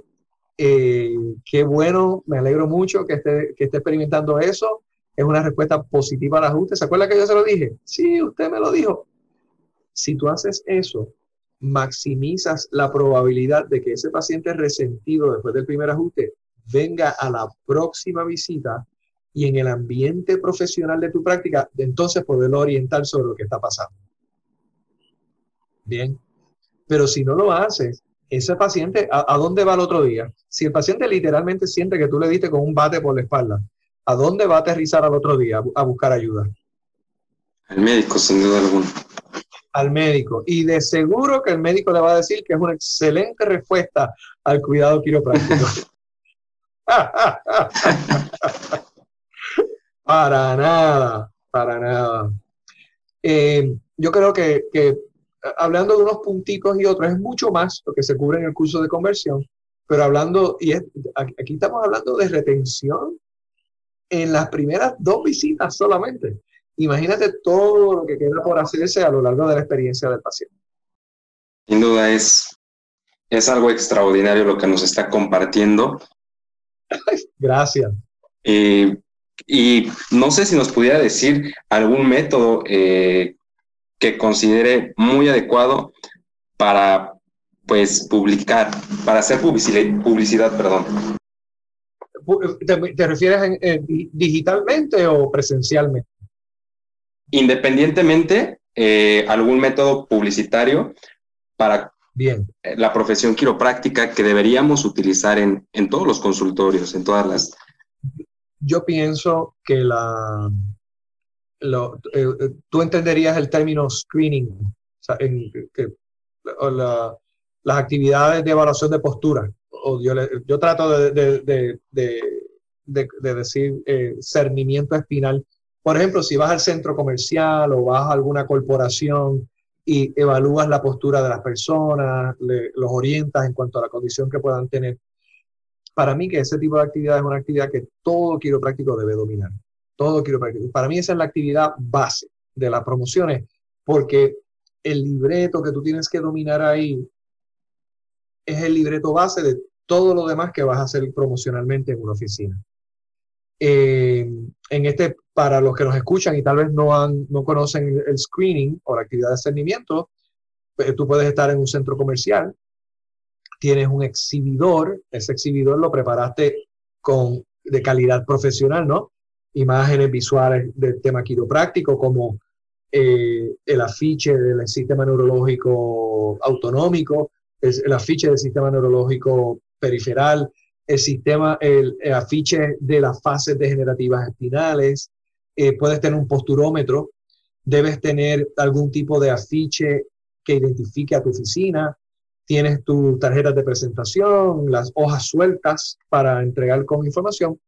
eh, qué bueno, me alegro mucho que esté, que esté experimentando eso, es una respuesta positiva al ajuste. ¿Se acuerda que yo se lo dije? Sí, usted me lo dijo. Si tú haces eso, maximizas la probabilidad de que ese paciente resentido después del primer ajuste venga a la próxima visita y en el ambiente profesional de tu práctica, de entonces poderlo orientar sobre lo que está pasando. Bien, pero si no lo haces, ese paciente, ¿a, dónde va el otro día? Si el paciente literalmente siente que tú le diste con un bate por la espalda, ¿a dónde va a aterrizar al otro día a buscar ayuda? Al médico, sin duda alguna. Al médico. Y de seguro que el médico le va a decir que es una excelente respuesta al cuidado quiropráctico. para nada, para nada. Eh, yo creo que, hablando de unos punticos y otros, es mucho más lo que se cubre en el curso de conversión, pero hablando, y aquí estamos hablando de retención en las primeras dos visitas solamente. Imagínate todo lo que queda por hacerse a lo largo de la experiencia del paciente. Sin duda es, es algo extraordinario lo que nos está compartiendo Gracias. Eh, y no sé si nos pudiera decir algún método eh, que considere muy adecuado para pues publicar, para hacer publicidad, publicidad perdón. ¿Te, refieres digitalmente o presencialmente? independientemente eh, algún método publicitario para Bien. la profesión quiropráctica que deberíamos utilizar en, en todos los consultorios, en todas las... Yo pienso que la, lo, eh, eh, tú entenderías el término screening, o sea, en, que, las actividades de evaluación de postura. O yo, yo trato de, de, de, de decir eh, cernimiento espinal. Por ejemplo, si vas al centro comercial o vas a alguna corporación y evalúas la postura de las personas, los orientas en cuanto a la condición que puedan tener. Para mí que ese tipo de actividad es una actividad que todo quiropráctico debe dominar. Todo quiropráctico. Para mí esa es la actividad base de las promociones, porque el libreto que tú tienes que dominar ahí es el libreto base de todo lo demás que vas a hacer promocionalmente en una oficina. Eh, en este, para los que nos escuchan y tal vez no, han, no conocen el screening o la actividad de cernimiento, pues, tú puedes estar en un centro comercial, tienes un exhibidor, ese exhibidor lo preparaste con, de calidad profesional, ¿no? Imágenes visuales del tema quiropráctico como eh, el afiche del sistema neurológico autonómico, el afiche del sistema neurológico periferal, el sistema, el, afiche de las fases degenerativas espinales, eh, puedes tener un posturómetro, debes tener algún tipo de afiche que identifique a tu oficina, tienes tus tarjetas de presentación, las hojas sueltas para entregar con información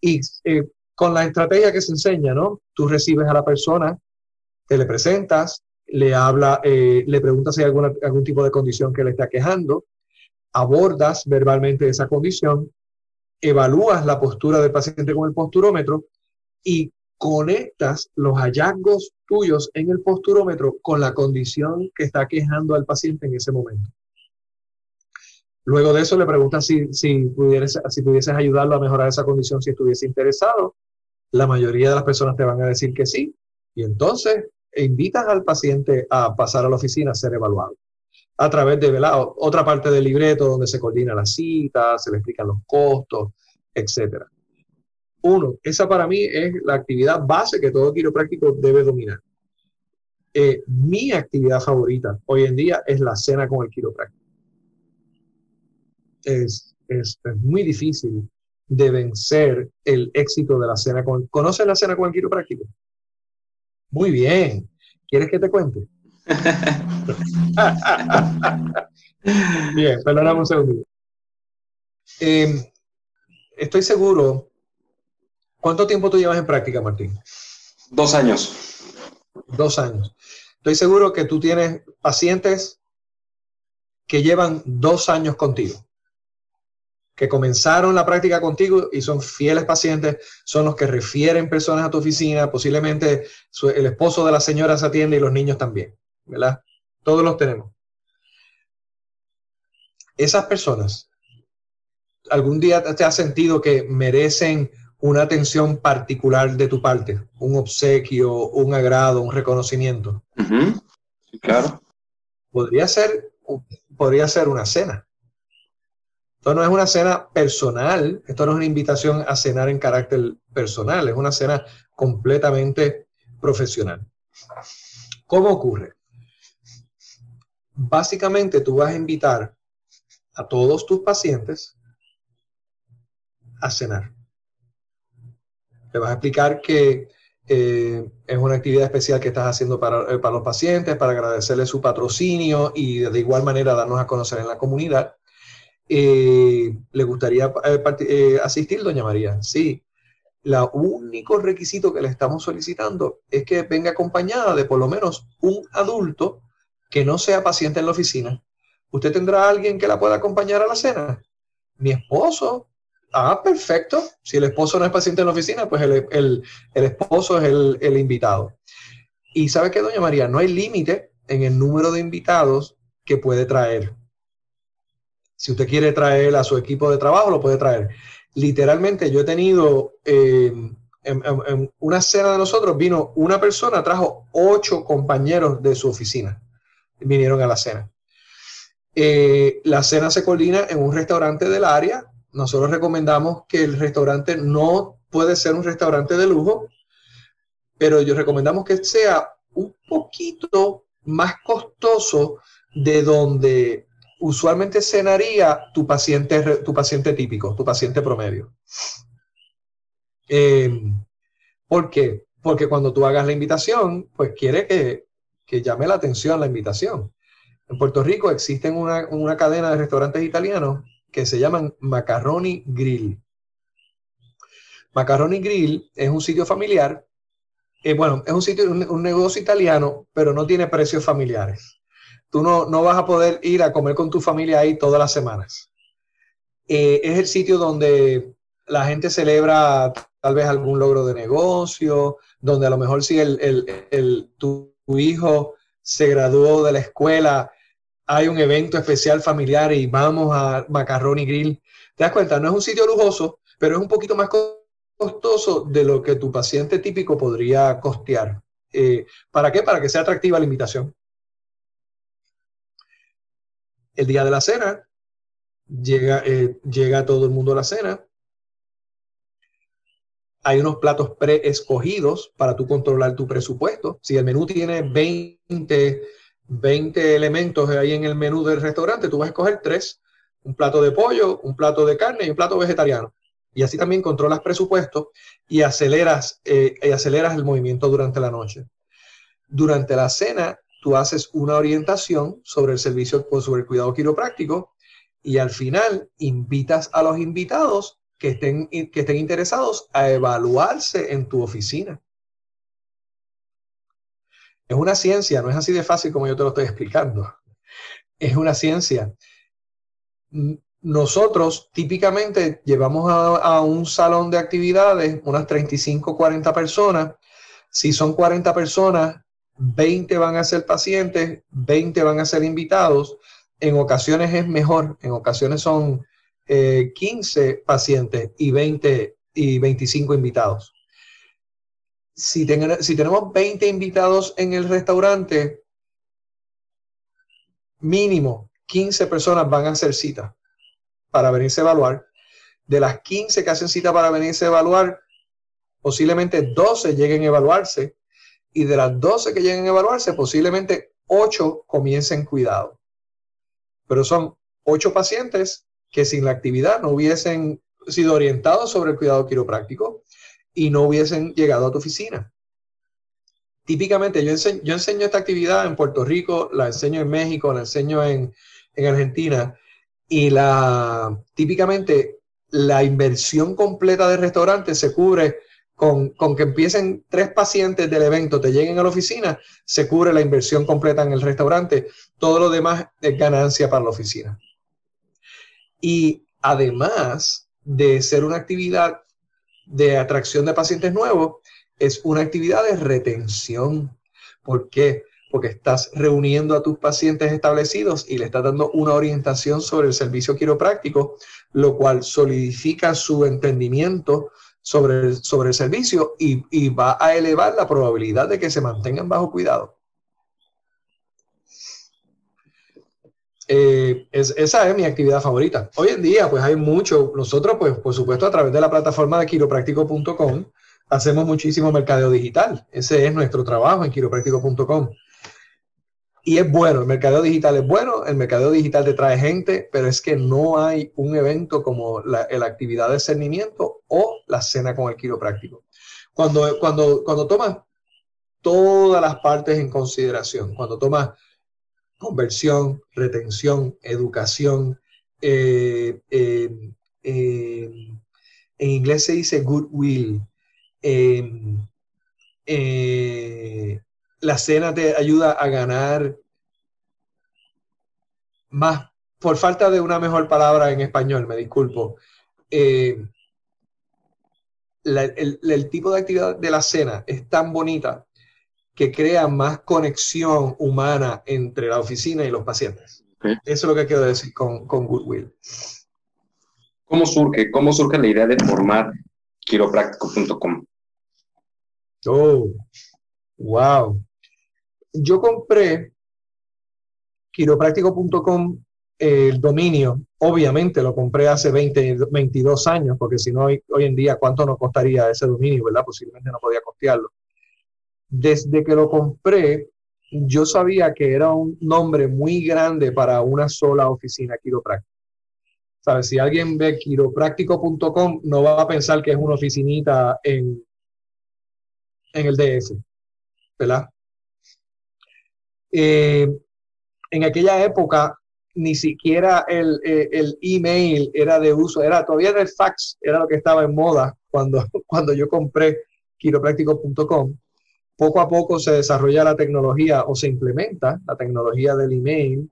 y eh, con la estrategia que se enseña, ¿no? Tú recibes a la persona, te le presentas, le habla, eh, le preguntas si hay alguna, algún tipo de condición que le está quejando, abordas verbalmente esa condición, evalúas la postura del paciente con el posturómetro y conectas los hallazgos tuyos en el posturómetro con la condición que está quejando al paciente en ese momento. Luego de eso le preguntas si, si, pudieras, si pudieses ayudarlo a mejorar esa condición si estuviese interesado. La mayoría de las personas te van a decir que sí. Y entonces invitas al paciente a pasar a la oficina a ser evaluado a través de otra parte del libreto donde se coordina la cita, se le explican los costos, etc. Uno, esa para mí es la actividad base que todo quiropráctico debe dominar. Eh, mi actividad favorita hoy en día es la cena con el quiropráctico. Es, es, es muy difícil de vencer el éxito de la cena con... ¿Conoces la cena con el quiropráctico? Muy bien. ¿Quieres que te cuente? Bien, perdóname un segundo. Em, estoy seguro. ¿Cuánto tiempo tú llevas en práctica, Martín? Dos años. Dos años. Estoy seguro que tú tienes pacientes que llevan dos años contigo, que comenzaron la práctica contigo y son fieles pacientes, son los que refieren personas a tu oficina, posiblemente el esposo de la señora se atiende y los niños también. ¿verdad? Todos los tenemos. Esas personas, ¿algún día te has sentido que merecen una atención particular de tu parte? Un obsequio, un agrado, un reconocimiento. claro. Podría ser, podría ser una cena. Esto no es una cena personal, esto no es una invitación a cenar en carácter personal, es una cena completamente profesional. ¿Cómo ocurre? básicamente tú vas a invitar a todos tus pacientes a cenar. Le vas a explicar que eh, es una actividad especial que estás haciendo para, eh, para, los pacientes, para agradecerle su patrocinio y de igual manera darnos a conocer en la comunidad. Eh, ¿Le gustaría asistir, doña María? Sí. El único requisito que le estamos solicitando es que venga acompañada de por lo menos un adulto que no sea paciente en la oficina, ¿usted tendrá alguien que la pueda acompañar a la cena? Mi esposo. Ah, perfecto. Si el esposo no es paciente en la oficina, pues el, esposo es el, el, invitado. Y sabe que, doña María, no hay límite en el número de invitados que puede traer. Si usted quiere traer a su equipo de trabajo, lo puede traer. Literalmente, yo he tenido eh, en, una cena de nosotros, vino una persona, trajo ocho compañeros de su oficina vinieron a la cena. Eh, la cena se coordina en un restaurante del área. Nosotros recomendamos que el restaurante no puede ser un restaurante de lujo. pero yo recomendamos que sea un poquito más costoso de donde usualmente cenaría tu paciente, tu paciente típico, tu paciente promedio. Em, ¿Por qué? Porque cuando tú hagas la invitación, pues quiere que, que llame la atención la invitación. En Puerto Rico existen una, una cadena de restaurantes italianos que se llaman Macaroni Grill. Macaroni Grill es un sitio familiar, eh, bueno, es un sitio, un, negocio italiano, pero no tiene precios familiares. Tú no, no, vas a poder ir a comer con tu familia ahí todas las semanas. Eh, es el sitio donde la gente celebra tal vez algún logro de negocio, donde a lo mejor si el, el, tu, tu hijo se graduó de la escuela, hay un evento especial familiar y vamos a Macaroni Grill. ¿Te das cuenta? No es un sitio lujoso, pero es un poquito más costoso de lo que tu paciente típico podría costear. Eh, ¿Para qué? Para que sea atractiva la invitación. El día de la cena, llega, eh, llega todo el mundo a la cena. Hay unos platos preescogidos para tú controlar tu presupuesto. Si el menú tiene 20, 20 elementos ahí en el menú del restaurante, tú vas a escoger tres, un plato de pollo, un plato de carne y un plato vegetariano y así también controlas presupuesto y aceleras, eh, y aceleras el movimiento durante la noche. Durante la cena, tú haces una orientación sobre el servicio, sobre el cuidado quiropráctico y al final invitas a los invitados que estén, que estén interesados a evaluarse en tu oficina. Es una ciencia, no es así de fácil como yo te lo estoy explicando. Es una ciencia nosotros típicamente llevamos a, un salón de actividades unas 35, 40 personas. Si son 40 personas, 20 van a ser pacientes, 20 van a ser invitados. En ocasiones es mejor, en ocasiones son 15 eh, pacientes y 20 y 25 invitados. Si, si tenemos 20 invitados en el restaurante, mínimo 15 personas van a hacer cita para venirse a evaluar. De las 15 que hacen cita para venirse a evaluar, posiblemente 12 lleguen a evaluarse. Y de las 12 que lleguen a evaluarse, posiblemente 8 comiencen cuidado. Pero son 8 pacientes que sin la actividad no hubiesen sido orientados sobre el cuidado quiropráctico y no hubiesen llegado a tu oficina. Típicamente yo enseño, esta actividad en Puerto Rico, la enseño en México, la enseño en, en Argentina y la, típicamente la inversión completa del restaurante se cubre con, que empiecen tres pacientes del evento, te lleguen a la oficina, se cubre la inversión completa en el restaurante. Todo lo demás es ganancia para la oficina. Y además de ser una actividad de atracción de pacientes nuevos, es una actividad de retención. ¿Por qué? porque estás reuniendo a tus pacientes establecidos y le estás dando una orientación sobre el servicio quiropráctico, lo cual solidifica su entendimiento sobre el, sobre el servicio y, va a elevar la probabilidad de que se mantengan bajo cuidado. Eh, esa es mi actividad favorita. Hoy en día, pues hay mucho, nosotros, pues por supuesto, a través de la plataforma de quiropráctico.com, hacemos muchísimo mercadeo digital. Ese es nuestro trabajo en quiropráctico.com. Y es bueno, el mercadeo digital es bueno, el mercadeo digital te trae gente, pero es que no hay un evento como la, actividad de cernimiento o la cena con el quiropráctico. Cuando, cuando, cuando tomas todas las partes en consideración, cuando tomas conversión, retención, educación, eh, eh, eh, en inglés se dice goodwill, la cena te ayuda a ganar más, por falta de una mejor palabra en español, me disculpo. El, tipo de actividad de la cena es tan bonita que crea más conexión humana entre la oficina y los pacientes. Eso es lo que quiero decir con, con Goodwill. ¿Cómo surge? ¿Cómo surge la idea de formar quiropráctico.com? Oh, wow yo compré quiropráctico.com el dominio, obviamente lo compré hace 20, 22 años, porque si no, hoy, en día, ¿cuánto nos costaría ese dominio, verdad? Posiblemente no podía costearlo. Desde que lo compré, yo sabía que era un nombre muy grande para una sola oficina quiropráctica. ¿Sabes? Si alguien ve quiropráctico.com, no va a pensar que es una oficinita en, en el DF, ¿verdad? Eh, en aquella época, ni siquiera el, eh, el, email era de uso, era todavía el fax, era lo que estaba en moda cuando, cuando yo compré quiropráctico.com. Poco a poco se desarrolla la tecnología o se implementa la tecnología del email.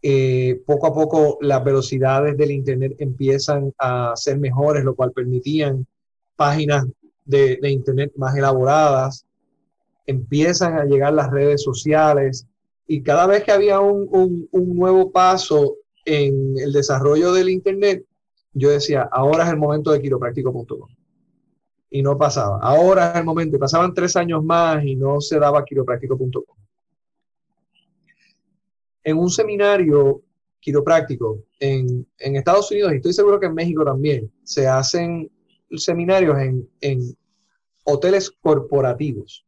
Eh, poco a poco las velocidades del Internet empiezan a ser mejores, lo cual permitían páginas de, Internet más elaboradas. Empiezan a llegar las redes sociales y cada vez que había un, un, un nuevo paso en el desarrollo del Internet, yo decía, ahora es el momento de quiropráctico.com y no pasaba. Ahora es el momento, pasaban tres años más y no se daba quiropráctico.com. En un seminario quiropráctico en, en, Estados Unidos, y estoy seguro que en México también, se hacen seminarios en, en hoteles corporativos.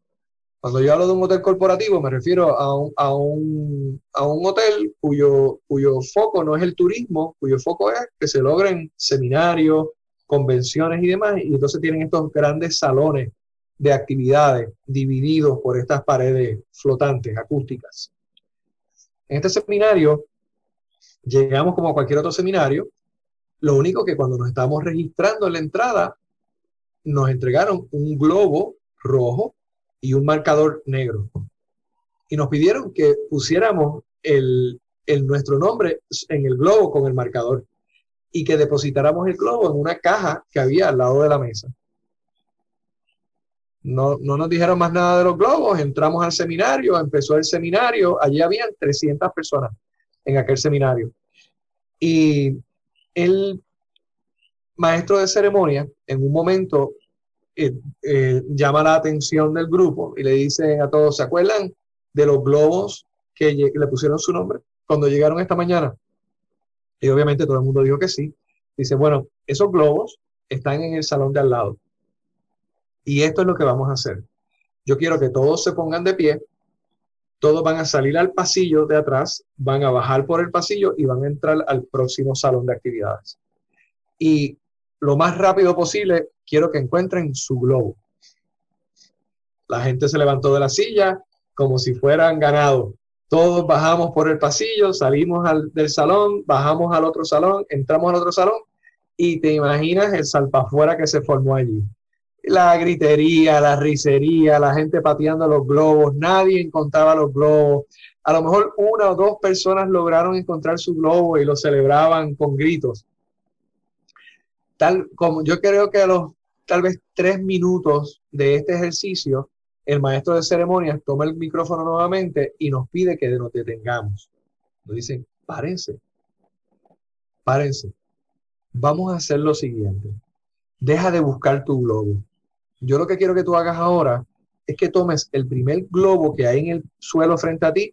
Cuando yo hablo de un hotel corporativo, me refiero a un, a un, a un hotel cuyo, cuyo foco no es el turismo, cuyo foco es que se logren seminarios, convenciones y demás, y entonces tienen estos grandes salones de actividades divididos por estas paredes flotantes, acústicas. En este seminario llegamos como a cualquier otro seminario, lo único que cuando nos estábamos registrando en la entrada, nos entregaron un globo rojo y un marcador negro. Y nos pidieron que pusiéramos el, el nuestro nombre en el globo con el marcador y que depositáramos el globo en una caja que había al lado de la mesa. No, no nos dijeron más nada de los globos, entramos al seminario, empezó el seminario, allí habían 300 personas en aquel seminario. Y el maestro de ceremonia, en un momento, eh, eh, llama la atención del grupo y le dice a todos, ¿se acuerdan de los globos que le pusieron su nombre cuando llegaron esta mañana? Y obviamente todo el mundo dijo que sí. Dice, bueno, esos globos están en el salón de al lado. Y esto es lo que vamos a hacer. Yo quiero que todos se pongan de pie, todos van a salir al pasillo de atrás, van a bajar por el pasillo y van a entrar al próximo salón de actividades. Y lo más rápido posible, quiero que encuentren su globo. La gente se levantó de la silla como si fueran ganados. Todos bajamos por el pasillo, salimos del salón, bajamos al otro salón, entramos al otro salón y te imaginas el salpafuera que se formó allí. La gritería, la risería, la gente pateando los globos, nadie encontraba los globos. A lo mejor una o dos personas lograron encontrar su globo y lo celebraban con gritos. Tal como yo creo que a los tal vez tres minutos de este ejercicio, el maestro de ceremonias toma el micrófono nuevamente y nos pide que nos detengamos. Nos dicen, párense, párense. Vamos a hacer lo siguiente. Deja de buscar tu globo. Yo lo que quiero que tú hagas ahora es que tomes el primer globo que hay en el suelo frente a ti,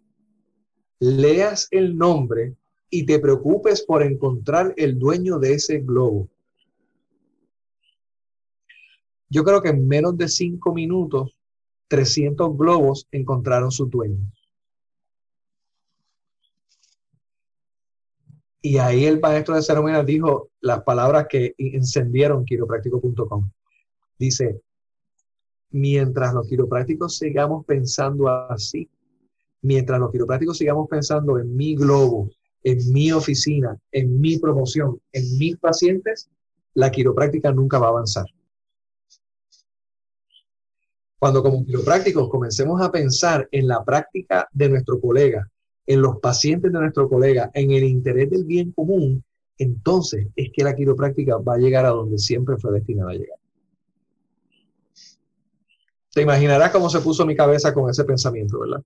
leas el nombre y te preocupes por encontrar el dueño de ese globo. Yo creo que en menos de cinco minutos 300 globos encontraron su dueño. Y ahí el maestro de ceremonias dijo las palabras que encendieron quiropráctico.com. Dice, mientras los quiroprácticos sigamos pensando así, mientras los quiroprácticos sigamos pensando en mi globo, en mi oficina, en mi promoción, en mis pacientes, la quiropráctica nunca va a avanzar. Cuando como quiroprácticos comencemos a pensar en la práctica de nuestro colega, en los pacientes de nuestro colega, en el interés del bien común, entonces es que la quiropráctica va a llegar a donde siempre fue destinada a llegar. Te imaginarás cómo se puso mi cabeza con ese pensamiento, ¿verdad?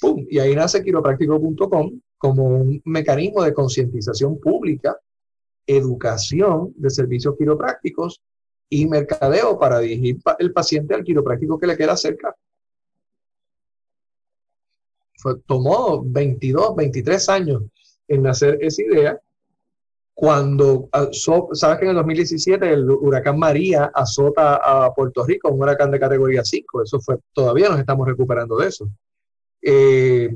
¡Pum! Y ahí nace quiropráctico.com como un mecanismo de concientización pública, educación de servicios quiroprácticos y mercadeo para dirigir el paciente al quiropráctico que le queda cerca. Fue, tomó 22, 23 años en nacer esa idea cuando, sabes que en el 2017 el huracán María azota a Puerto Rico, un huracán de categoría 5, eso fue, todavía nos estamos recuperando de eso. Eh,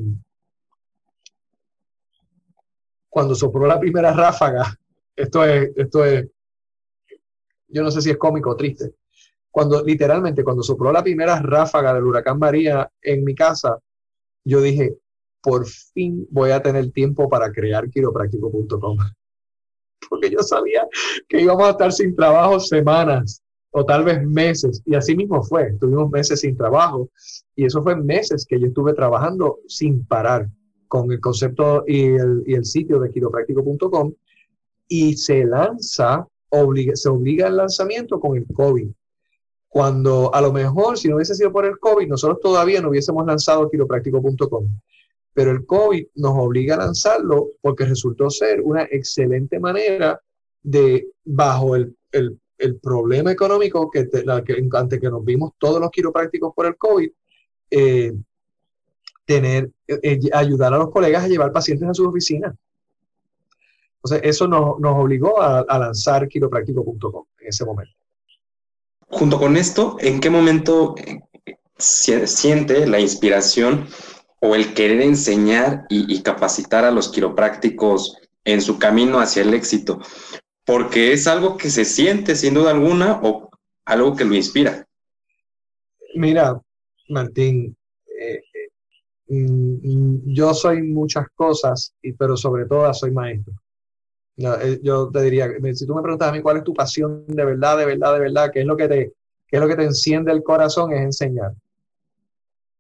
cuando sopló la primera ráfaga, esto es, esto es, yo no sé si es cómico o triste, cuando literalmente, cuando sopló la primera ráfaga del huracán María en mi casa, yo dije, por fin voy a tener tiempo para crear quiropráctico.com. Porque yo sabía que íbamos a estar sin trabajo semanas o tal vez meses. Y así mismo fue. Tuvimos meses sin trabajo. Y eso fue meses que yo estuve trabajando sin parar con el concepto y el, y el sitio de quiropráctico.com. Y se lanza, obliga, se obliga el lanzamiento con el COVID cuando a lo mejor si no hubiese sido por el COVID, nosotros todavía no hubiésemos lanzado quiropráctico.com. Pero el COVID nos obliga a lanzarlo porque resultó ser una excelente manera de, bajo el, problema económico que, que, ante que nos vimos todos los quiroprácticos por el COVID, eh, tener, eh, ayudar a los colegas a llevar pacientes a sus oficinas. Entonces, eso nos, obligó a, a lanzar quiropráctico.com en ese momento junto con esto, ¿en qué momento eh, siente la inspiración o el querer enseñar y, capacitar a los quiroprácticos en su camino hacia el éxito? Porque es algo que se siente sin duda alguna o algo que lo inspira. Mira, Martín, eh, eh, mm, yo soy muchas cosas, pero sobre todo soy maestro. Eh, yo te diría, si tú me preguntas a mí cuál es tu pasión de verdad, de verdad, de verdad, qué es lo que te, qué es lo que te enciende el corazón, es enseñar.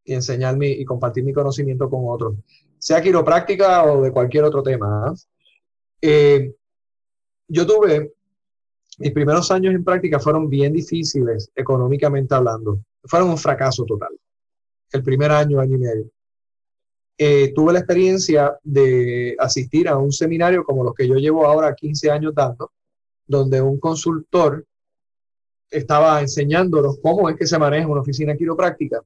Y enseñar y compartir mi conocimiento con otros, sea quiropráctica o de cualquier otro tema. ¿ah? Eh, yo tuve, mis primeros años en práctica fueron bien difíciles económicamente hablando. Fueron un fracaso total. El primer año, año y medio. Eh, tuve la experiencia de asistir a un seminario como los que yo llevo ahora 15 años dando, donde un consultor estaba enseñándonos cómo es que se maneja una oficina quiropráctica.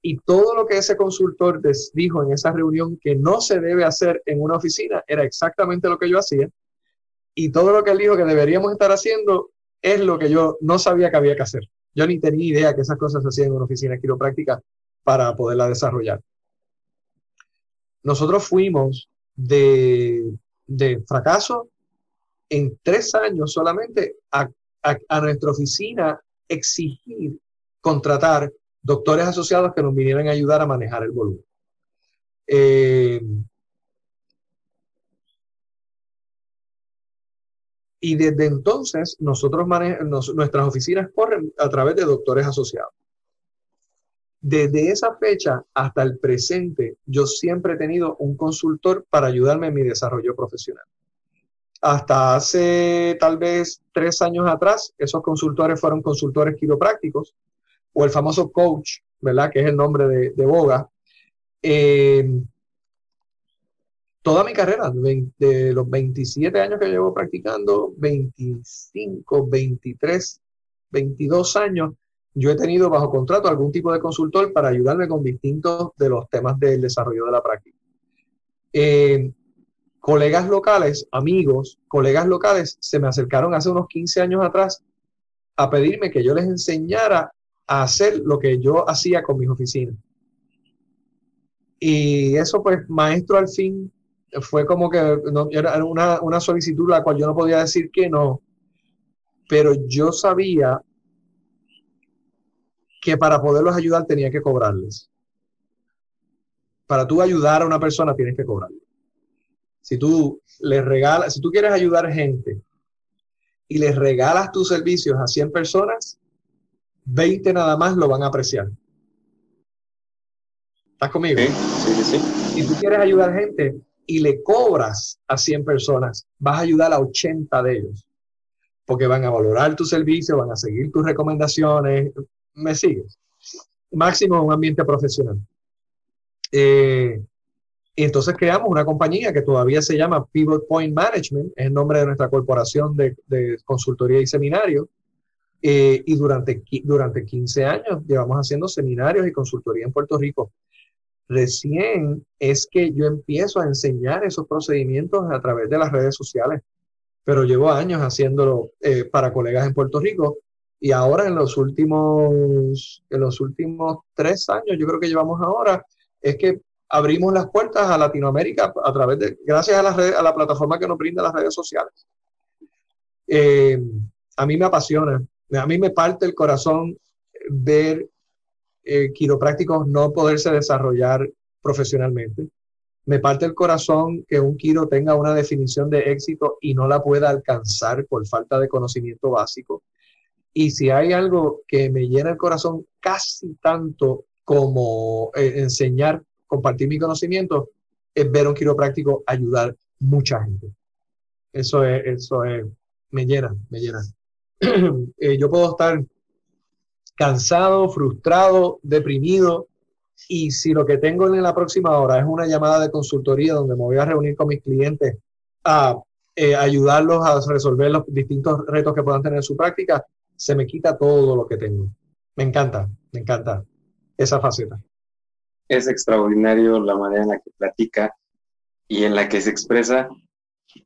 Y todo lo que ese consultor dijo en esa reunión que no se debe hacer en una oficina era exactamente lo que yo hacía. Y todo lo que él dijo que deberíamos estar haciendo es lo que yo no sabía que había que hacer. Yo ni tenía idea que esas cosas se hacían en una oficina quiropráctica para poderla desarrollar nosotros fuimos de, fracaso en tres años solamente a, nuestra oficina exigir contratar doctores asociados que nos vinieran a ayudar a manejar el volumen. Eh, y desde entonces nosotros nuestras oficinas corren a través de doctores asociados. Desde esa fecha hasta el presente, yo siempre he tenido un consultor para ayudarme en mi desarrollo profesional. Hasta hace tal vez tres años atrás, esos consultores fueron consultores quiroprácticos o el famoso coach, ¿verdad? Que es el nombre de, Boga. Eh, toda mi carrera, de los 27 años que llevo practicando, 25, 23, 22 años, yo he tenido bajo contrato algún tipo de consultor para ayudarme con distintos de los temas del desarrollo de la práctica. Eh, colegas locales, amigos, colegas locales, se me acercaron hace unos 15 años atrás a pedirme que yo les enseñara a hacer lo que yo hacía con mis oficinas. Y eso, pues, maestro, al fin, fue como que no, era una, una solicitud la cual yo no podía decir que no, pero yo sabía que para poderlos ayudar tenía que cobrarles. Para tú ayudar a una persona tienes que cobrarle. Si tú les regalas, si tú quieres ayudar gente y les regalas tus servicios a 100 personas, 20 nada más lo van a apreciar. ¿Estás conmigo? Sí, sí, sí. Si tú quieres ayudar gente y le cobras a 100 personas, vas a ayudar a 80 de ellos. Porque van a valorar tu servicio, van a seguir tus recomendaciones, ¿Me sigues? Máximo un ambiente profesional. Eh, y entonces creamos una compañía que todavía se llama Pivot Point Management, es el nombre de nuestra corporación de, consultoría y seminario. Eh, y durante, durante 15 años llevamos haciendo seminarios y consultoría en Puerto Rico. Recién es que yo empiezo a enseñar esos procedimientos a través de las redes sociales, pero llevo años haciéndolo eh, para colegas en Puerto Rico y ahora en los últimos, en los últimos tres años, yo creo que llevamos ahora, es que abrimos las puertas a Latinoamérica a través de, gracias a la, a la plataforma que nos brinda las redes sociales. Eh, a mí me apasiona, a mí me parte el corazón ver eh, quiroprácticos no poderse desarrollar profesionalmente. Me parte el corazón que un quiro tenga una definición de éxito y no la pueda alcanzar por falta de conocimiento básico. Y si hay algo que me llena el corazón casi tanto como eh, enseñar, compartir mi conocimiento, es ver a un quiropráctico ayudar mucha gente. Eso es, eso es, me llena, me llena. Eh, yo puedo estar cansado, frustrado, deprimido, y si lo que tengo en la próxima hora es una llamada de consultoría donde me voy a reunir con mis clientes a eh, ayudarlos a resolver los distintos retos que puedan tener en su práctica, se me quita todo lo que tengo. Me encanta, me encanta esa faceta. Es extraordinario la manera en la que platica y en la que se expresa.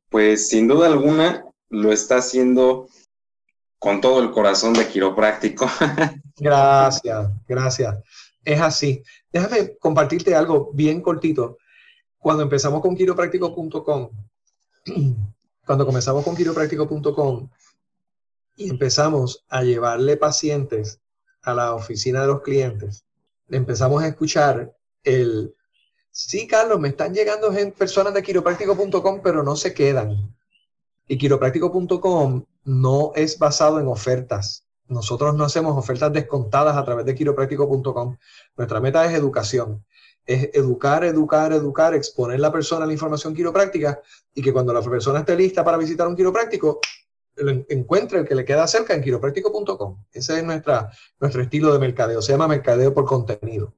Pues sin duda alguna lo está haciendo con todo el corazón de quiropráctico. gracias, gracias. Es así. Déjame compartirte algo bien cortito. Cuando empezamos con quiropráctico.com, cuando comenzamos con quiropráctico.com, y empezamos a llevarle pacientes a la oficina de los clientes, empezamos a escuchar el, sí, Carlos, me están llegando personas de quiropráctico.com, pero no se quedan. Y quiropráctico.com no es basado en ofertas. Nosotros no hacemos ofertas descontadas a través de quiropráctico.com. Nuestra meta es educación. Es educar, educar, educar, exponer la persona a la información quiropráctica y que cuando la persona esté lista para visitar un quiropráctico, encuentre el que le queda cerca en quiropráctico.com. Ese es nuestro estilo de mercadeo. Se llama mercadeo por contenido.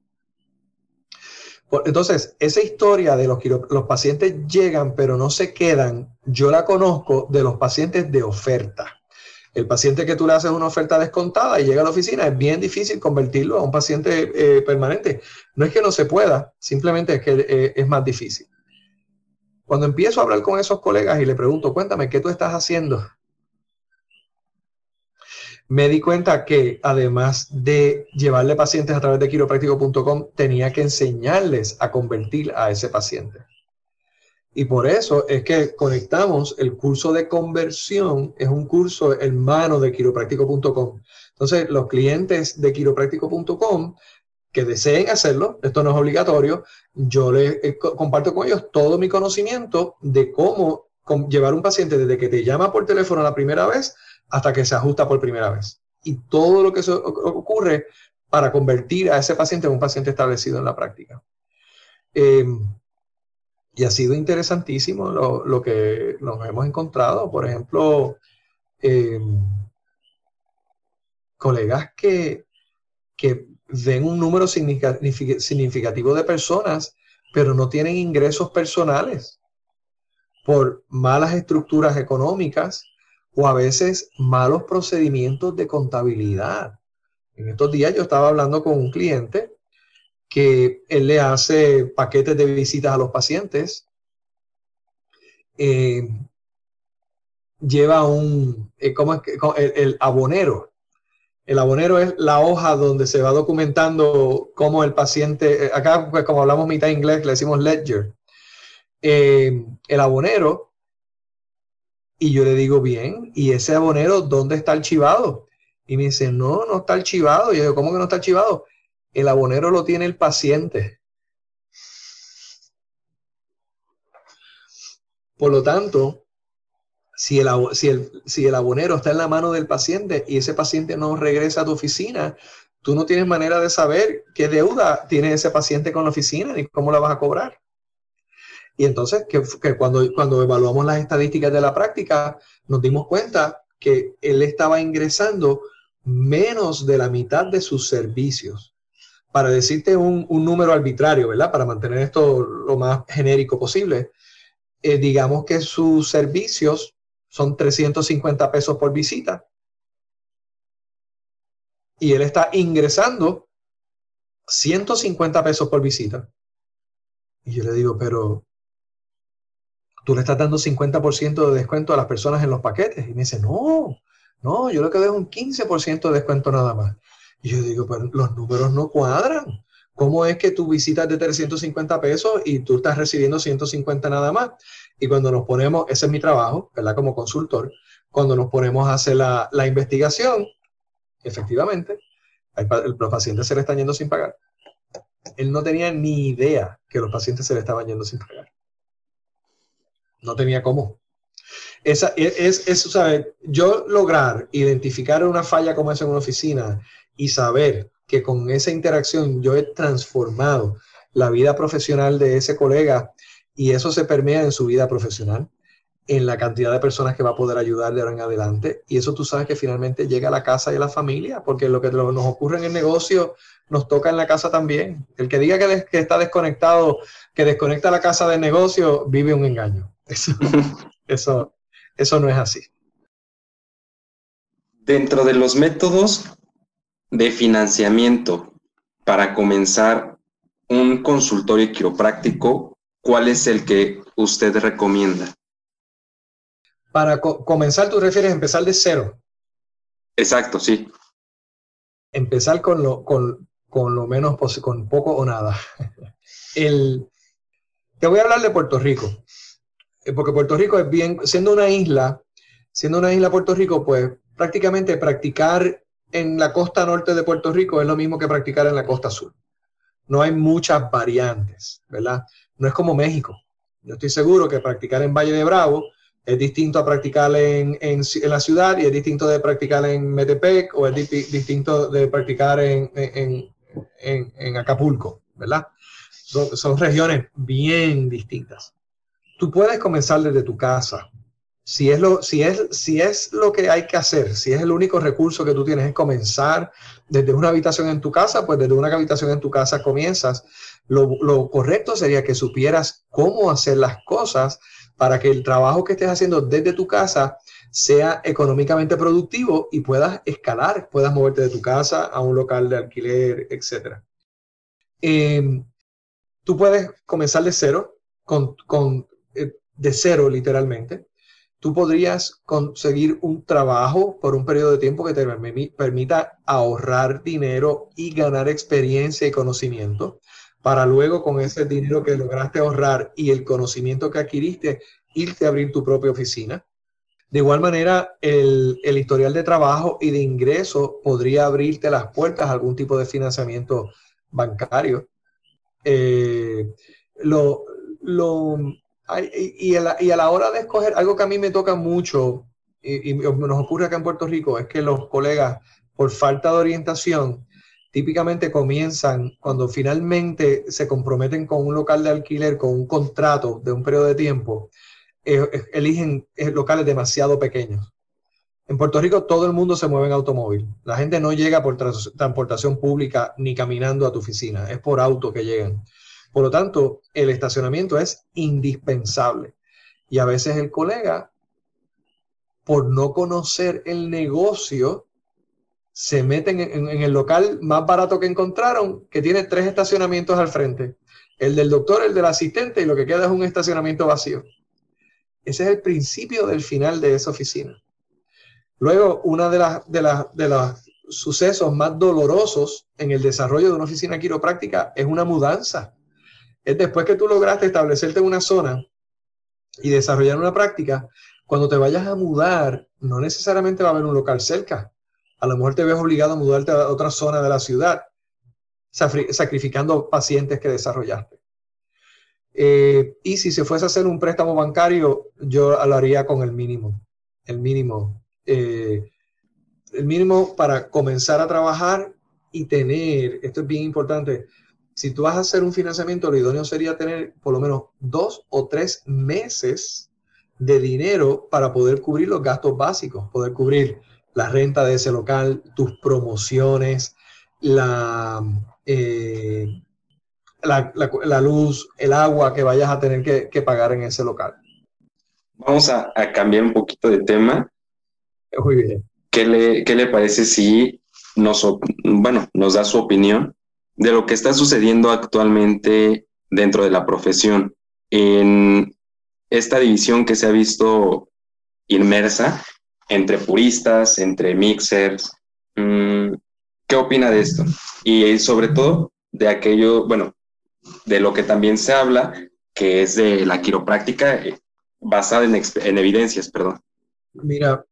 Entonces, esa historia de los, los pacientes llegan pero no se quedan, yo la conozco de los pacientes de oferta. El paciente que tú le haces una oferta descontada y llega a la oficina, es bien difícil convertirlo a un paciente eh, permanente. No es que no se pueda, simplemente es que eh, es más difícil. Cuando empiezo a hablar con esos colegas y le pregunto, cuéntame, ¿qué tú estás haciendo? Me di cuenta que además de llevarle pacientes a través de quiropráctico.com, tenía que enseñarles a convertir a ese paciente. Y por eso es que conectamos el curso de conversión, es un curso hermano de quiropráctico.com. Entonces, los clientes de quiropráctico.com que deseen hacerlo, esto no es obligatorio, yo les eh, comparto con ellos todo mi conocimiento de cómo llevar un paciente desde que te llama por teléfono la primera vez hasta que se ajusta por primera vez. Y todo lo que ocurre para convertir a ese paciente en un paciente establecido en la práctica. Em, y ha sido interesantísimo lo, que nos hemos encontrado. Por ejemplo, em, colegas que, que ven un número significativo de personas, pero no tienen ingresos personales por malas estructuras económicas, o a veces malos procedimientos de contabilidad. En estos días yo estaba hablando con un cliente que él le hace paquetes de visitas a los pacientes, eh, lleva un, eh, ¿cómo es el, abonero. El abonero es la hoja donde se va documentando cómo el paciente, eh, acá pues como hablamos mitad inglés, le decimos ledger. el abonero y yo le digo, bien, ¿y ese abonero dónde está archivado? Y me dice, no, no está archivado. Y yo digo, ¿cómo que no está archivado? El abonero lo tiene el paciente. Por lo tanto, si el, si, el, si el abonero está en la mano del paciente y ese paciente no regresa a tu oficina, tú no tienes manera de saber qué deuda tiene ese paciente con la oficina ni cómo la vas a cobrar. Y entonces, que, cuando, cuando evaluamos las estadísticas de la práctica, nos dimos cuenta que él estaba ingresando menos de la mitad de sus servicios. Para decirte un, número arbitrario, ¿verdad? Para mantener esto lo más genérico posible, eh, digamos que sus servicios son 350 pesos por visita. Y él está ingresando 150 pesos por visita. Y yo le digo, pero tú le estás dando 50% de descuento a las personas en los paquetes. Y me dice, no, no, yo lo que doy es un 15% de descuento nada más. Y yo digo, pero los números no cuadran. ¿Cómo es que tu visita es de 350 pesos y tú estás recibiendo 150 nada más? Y cuando nos ponemos, ese es mi trabajo, ¿verdad? Como consultor, cuando nos ponemos a hacer la, la investigación, efectivamente, los pacientes se le están yendo sin pagar. Él no tenía ni idea que los pacientes se le estaban yendo sin pagar. No tenía cómo. Esa, e, es, es, ¿sabes? Yo lograr identificar una falla como esa en una oficina y saber que con esa interacción yo he transformado la vida profesional de ese colega y eso se permea en su vida profesional, en la cantidad de personas que va a poder ayudar de ahora en adelante. Y eso tú sabes que finalmente llega a la casa y a la familia, porque lo que nos ocurre en el negocio nos toca en la casa también. El que diga que, está desconectado, que desconecta la casa del negocio, vive un engaño. Eso, eso, no es así. Dentro de los métodos de financiamiento para comenzar un consultorio quiropráctico, ¿cuál es el que usted recomienda? Para comenzar, tú refieres empezar de cero. Exacto, sí. Empezar con lo, con, con lo menos posible, con poco o nada. El, te voy a hablar de Puerto Rico, porque Puerto Rico es bien, siendo una isla, siendo una isla Puerto Rico, pues prácticamente practicar en la costa norte de Puerto Rico es lo mismo que practicar en la costa sur. No hay muchas variantes, ¿verdad? No es como México. Yo estoy seguro que practicar en Valle de Bravo es distinto a practicar en, en, la ciudad y es distinto de practicar en Metepec o es distinto de practicar en, en Acapulco, ¿verdad? Son, regiones bien distintas. Tú puedes comenzar desde tu casa. Si es, lo, si, es, si es lo que hay que hacer, si es el único recurso que tú tienes, es comenzar desde una habitación en tu casa, pues desde una habitación en tu casa comienzas. Lo, lo correcto sería que supieras cómo hacer las cosas para que el trabajo que estés haciendo desde tu casa sea económicamente productivo y puedas escalar, puedas moverte de tu casa a un local de alquiler, etc. Em, tú puedes comenzar de cero, con, con, de cero literalmente. Tú podrías conseguir un trabajo por un periodo de tiempo que te permita ahorrar dinero y ganar experiencia y conocimiento para luego con ese dinero que lograste ahorrar y el conocimiento que adquiriste, irte a abrir tu propia oficina. De igual manera, el, historial de trabajo y de ingreso podría abrirte las puertas a algún tipo de financiamiento bancario. Eh, lo, lo, y, a la, hora de escoger, algo que a mí me toca mucho y, y nos ocurre acá en Puerto Rico, es que los colegas, por falta de orientación, típicamente comienzan cuando finalmente se comprometen con un local de alquiler, con un contrato de un periodo de tiempo, eh, eh, eligen eh, locales demasiado pequeños. En Puerto Rico todo el mundo se mueve en automóvil. La gente no llega por transportación pública ni caminando a tu oficina, es por auto que llegan. Por lo tanto, el estacionamiento es indispensable. Y a veces el colega, por no conocer el negocio, se meten en, el local más barato que encontraron, que tiene tres estacionamientos al frente. El del doctor, el del asistente y lo que queda es un estacionamiento vacío. Ese es el principio del final de esa oficina. Luego, uno de, de los sucesos más dolorosos en el desarrollo de una oficina quiropráctica es una mudanza. Es después que tú lograste establecerte en una zona y desarrollar una práctica, cuando te vayas a mudar, no necesariamente va a haber un local cerca a lo mejor te ves obligado a mudarte a otra zona de la ciudad, sacrificando pacientes que desarrollaste. Eh, y si se fuese a hacer un préstamo bancario, yo lo haría con el mínimo, el mínimo, eh, el mínimo para comenzar a trabajar y tener, esto es bien importante, si tú vas a hacer un financiamiento, lo idóneo sería tener por lo menos dos o tres meses de dinero para poder cubrir los gastos básicos, poder cubrir la renta de ese local, tus promociones, la, eh, la, luz, el agua que vayas a tener que, pagar en ese local. Vamos a, cambiar un poquito de tema. Muy bien. ¿Qué le, qué le parece si nos, bueno, nos da su opinión de lo que está sucediendo actualmente dentro de la profesión. En esta división que se ha visto inmersa entre puristas, entre mixers, mm, ¿qué opina de esto? Y sobre todo de aquello, bueno, de lo que también se habla, que es de la quiropráctica eh, basada en, en evidencias, perdón. Mira,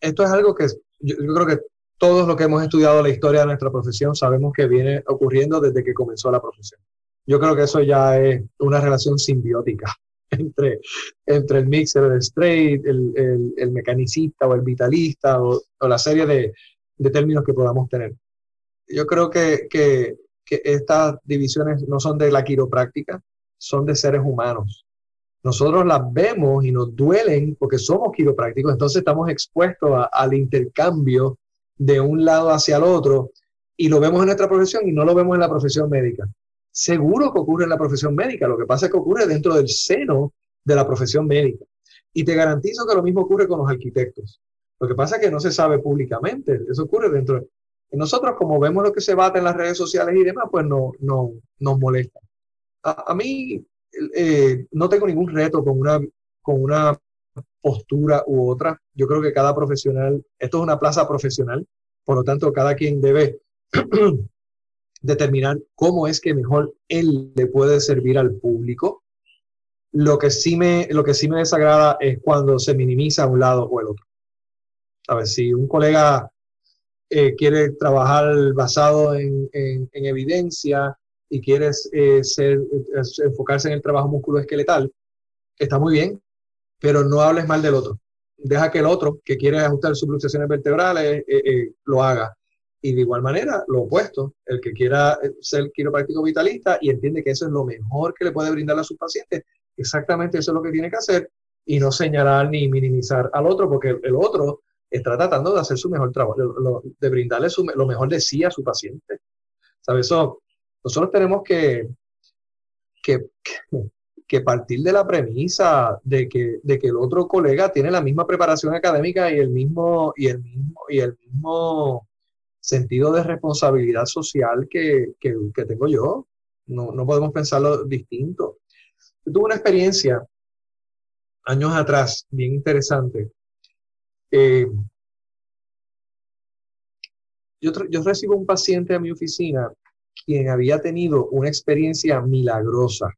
esto es algo que yo, creo que todos los que hemos estudiado la historia de nuestra profesión sabemos que viene ocurriendo desde que comenzó la profesión. Yo creo que eso ya es una relación simbiótica entre, entre el mixer, el straight, el, el, mecanicista o el vitalista o, la serie de, de, términos que podamos tener. Yo creo que, que, que estas divisiones no son de la quiropráctica, son de seres humanos nosotros las vemos y nos duelen porque somos quiroprácticos, entonces estamos expuestos al intercambio de un lado hacia el otro y lo vemos en nuestra profesión y no lo vemos en la profesión médica. Seguro que ocurre en la profesión médica, lo que pasa es que ocurre dentro del seno de la profesión médica. Y te garantizo que lo mismo ocurre con los arquitectos. Lo que pasa es que no se sabe públicamente, eso ocurre dentro. De... Nosotros, como vemos lo que se bate en las redes sociales y demás, pues no, no nos molesta. A, mí eh, no tengo ningún reto con una, con una postura u otra. Yo creo que cada profesional, esto es una plaza profesional, por lo tanto, cada quien debe determinar cómo es que mejor él le puede servir al público. Lo que sí me, lo que sí me desagrada es cuando se minimiza un lado o el otro. A ver, si un colega eh, quiere trabajar basado en, en, en evidencia y quieres eh, ser, enfocarse en el trabajo musculoesqueletal, está muy bien, pero no hables mal del otro. Deja que el otro, que quiere ajustar sus luxaciones vertebrales, eh, eh, lo haga. Y de igual manera, lo opuesto, el que quiera ser quiropráctico vitalista y entiende que eso es lo mejor que le puede brindar a sus pacientes, exactamente eso es lo que tiene que hacer y no señalar ni minimizar al otro, porque el otro está tratando de hacer su mejor trabajo, de brindarle lo mejor de sí a su paciente. ¿Sabes? Eso nosotros tenemos que, que, partir de la premisa de que, de que el otro colega tiene la misma preparación académica y el mismo, y el mismo, y el mismo sentido de responsabilidad social que, tengo yo. No, podemos pensarlo distinto. Yo tuve una experiencia años atrás, bien interesante. Eh, yo, yo, recibo un paciente a mi oficina quien había tenido una experiencia milagrosa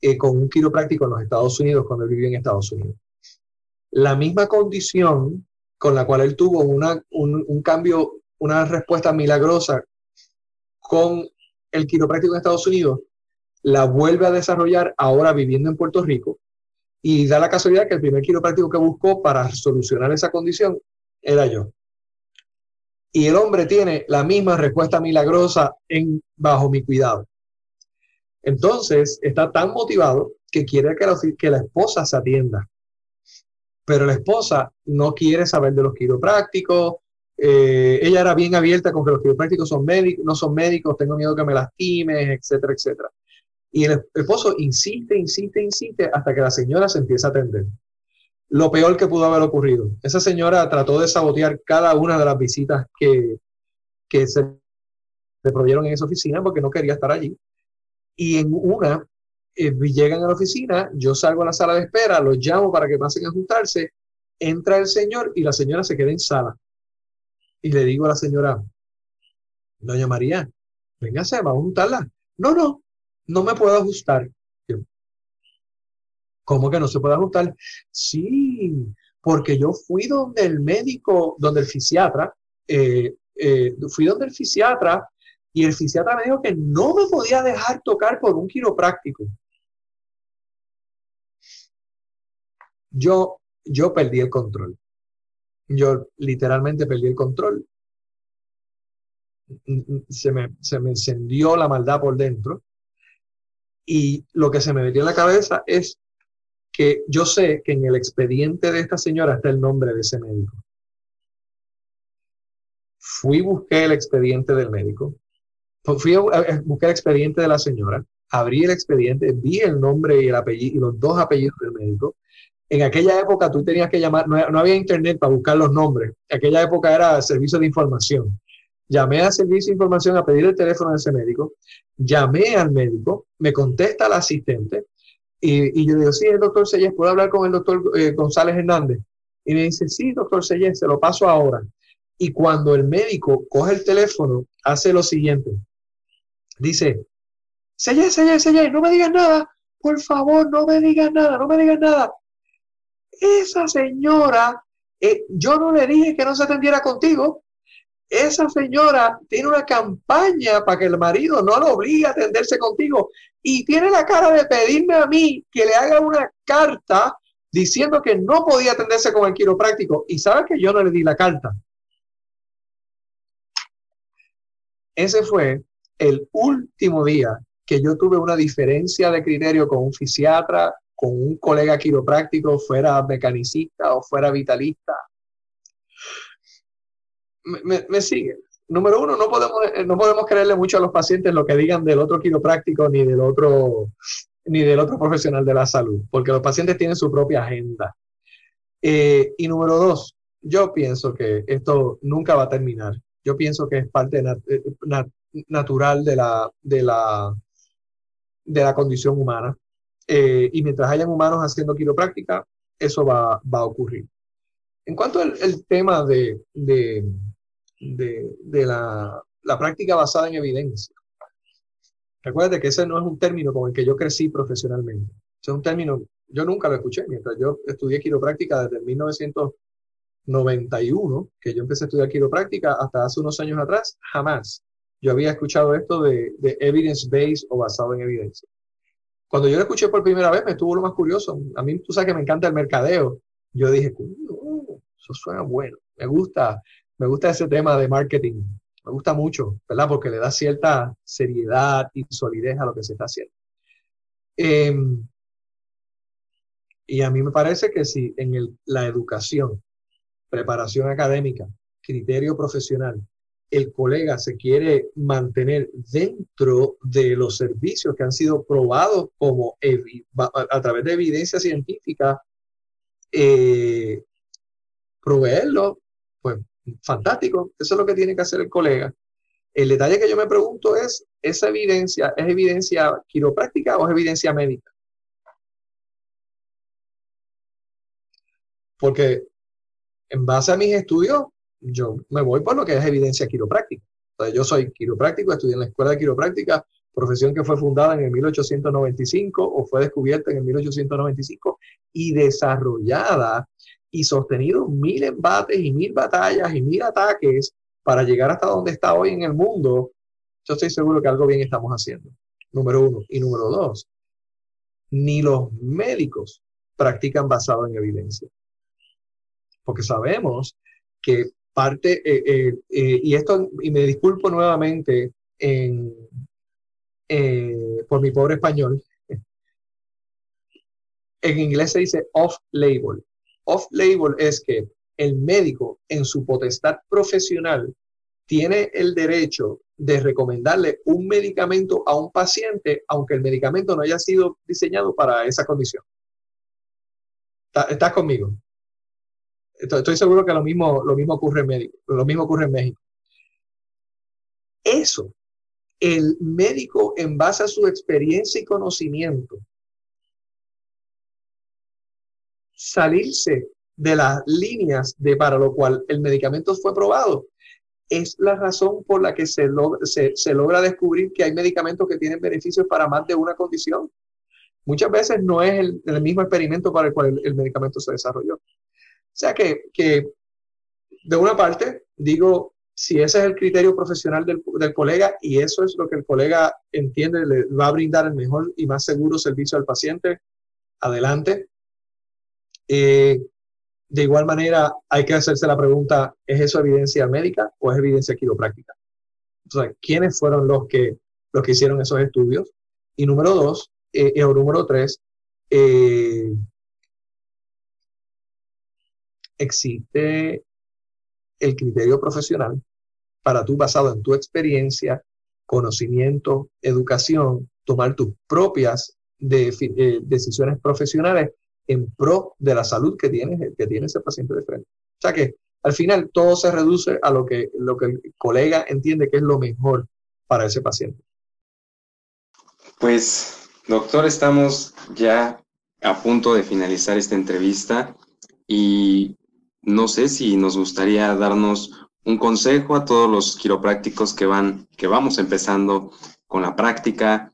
eh, con un quiropráctico en los Estados Unidos cuando él vivió en Estados Unidos. La misma condición con la cual él tuvo una, un, cambio, una respuesta milagrosa con el quiropráctico en Estados Unidos, la vuelve a desarrollar ahora viviendo en Puerto Rico y da la casualidad que el primer quiropráctico que buscó para solucionar esa condición era yo y el hombre tiene la misma respuesta milagrosa en, bajo mi cuidado. Entonces, está tan motivado que quiere que la, esposa se atienda. Pero la esposa no quiere saber de los quiroprácticos. Eh, ella era bien abierta con que los quiroprácticos son médicos, no son médicos, tengo miedo que me lastimes, etcétera, etcétera. Y el esposo insiste, insiste, insiste hasta que la señora se empieza a atender lo peor que pudo haber ocurrido. Esa señora trató de sabotear cada una de las visitas que, se le proveyeron en esa oficina porque no quería estar allí. Y en una, eh, llegan a la oficina, yo salgo a la sala de espera, los llamo para que pasen a juntarse, entra el señor y la señora se queda en sala. Y le digo a la señora, doña María, véngase, vamos a juntarla. No, no, no me puedo ajustar. ¿Cómo que no se puede ajustar? Sí, porque yo fui donde el médico, donde el fisiatra, eh, eh, fui donde el fisiatra y el fisiatra me dijo que no me podía dejar tocar por un quiropráctico. Yo, yo perdí el control. Yo literalmente perdí el control. Se me, se me encendió la maldad por dentro. Y lo que se me metió en la cabeza es que yo sé que en el expediente de esta señora está el nombre de ese médico. Fui, busqué el expediente del médico, fui a, buscar el expediente de la señora, abrí el expediente, vi el nombre y el apellido y los dos apellidos del médico. En aquella época tú tenías que llamar, no, había internet para buscar los nombres. En aquella época era servicio de información. llamé a servicio de información a pedir el teléfono de ese médico, llamé al médico, me contesta el asistente y, yo digo, sí, el doctor Sellés, ¿puedo hablar con el doctor eh, González Hernández? Y me dice, sí, doctor Sellés, se lo paso ahora. Y cuando el médico coge el teléfono, hace lo siguiente. Dice, Sellés, Sellés, Sellés, no me digas nada, por favor, no me digas nada, no me digas nada. Esa señora, eh, yo no le dije que no se atendiera contigo. Esa señora tiene una campaña para que el marido no lo obligue a atenderse contigo y tiene la cara de pedirme a mí que le haga una carta diciendo que no podía atenderse con el quiropráctico. Y sabe que yo no le di la carta. Ese fue el último día que yo tuve una diferencia de criterio con un fisiatra, con un colega quiropráctico, fuera mecanicista o fuera vitalista. Me, sigue. Número uno, no podemos, eh, no podemos creerle mucho a los pacientes lo que digan del otro quiropráctico ni del otro, ni del otro profesional de la salud, porque los pacientes tienen su propia agenda. Eh, y número dos, yo pienso que esto nunca va a terminar. Yo pienso que es parte eh, natural de la, de, la, de la condición humana. Eh, y mientras hayan humanos haciendo quiropráctica, eso va, va a ocurrir. En cuanto al el tema de, de, de, la, la, práctica basada en evidencia, recuerda que ese no es un término con el que yo crecí profesionalmente. es un término, yo nunca lo escuché mientras yo estudié quiropráctica desde 1991, que yo empecé a estudiar quiropráctica, hasta hace unos años atrás, jamás yo había escuchado esto de, de evidence-based o basado en evidencia. Cuando yo lo escuché por primera vez, me estuvo lo más curioso. A mí, tú sabes que me encanta el mercadeo. Yo dije, eso suena bueno. Me gusta, me gusta ese tema de marketing. Me gusta mucho, ¿verdad? Porque le da cierta seriedad y solidez a lo que se está haciendo. Em, y a mí me parece que si en la educación, preparación académica, criterio profesional el colega se quiere mantener dentro de los servicios que han sido probados como a, través de evidencia científica, eh, proveerlo, pues fantástico, eso es lo que tiene que hacer el colega. El detalle que yo me pregunto es, ¿esa evidencia es evidencia quiropráctica o es evidencia médica? Porque en base a mis estudios, yo me voy por lo que es evidencia quiropráctica. yo soy quiropráctico, estudié en la Escuela de Quiropráctica, profesión que fue fundada en el 1895 o fue descubierta en el 1895 y desarrollada y sostenido mil embates y mil batallas y mil ataques para llegar hasta donde está hoy en el mundo. Yo estoy seguro que algo bien estamos haciendo. Número uno. Y número dos, ni los médicos practican basado en evidencia. Porque sabemos que parte, eh, eh, eh, y esto, y me disculpo nuevamente por mi pobre español, en inglés se dice off-label. Off-label es que el médico en su potestad profesional tiene el derecho de recomendarle un medicamento a un paciente, aunque el medicamento no haya sido diseñado para esa condición. ¿Estás conmigo? Estoy, seguro que lo mismo, lo mismo ocurre en México. Lo mismo ocurre en México. Eso, el médico en base a su experiencia y conocimiento, salirse de las líneas de para lo cual el medicamento fue probado, es la razón por la que se, se, logra descubrir que hay medicamentos que tienen beneficios para más de una condición. Muchas veces no es el, mismo experimento para el cual el medicamento se desarrolló. O sea que, de una parte, digo, si ese es el criterio profesional del, colega y eso es lo que el colega entiende, le va a brindar el mejor y más seguro servicio al paciente, adelante. Eh, de igual manera, hay que hacerse la pregunta, ¿es eso evidencia médica o es evidencia quiropráctica? O sea, ¿quiénes fueron los que, los que hicieron esos estudios? Y número dos, eh, o número tres, eh, existe el criterio profesional para tú, basado en tu experiencia, conocimiento, educación, tomar tus propias eh, decisiones profesionales en pro de la salud que tiene, que tiene ese paciente de frente. O sea que al final todo se reduce a lo que, lo que el colega entiende que es lo mejor para ese paciente. Pues, doctor, estamos ya a punto de finalizar esta entrevista y no sé si nos gustaría darnos un consejo a todos los quiroprácticos que van, que vamos empezando con la práctica,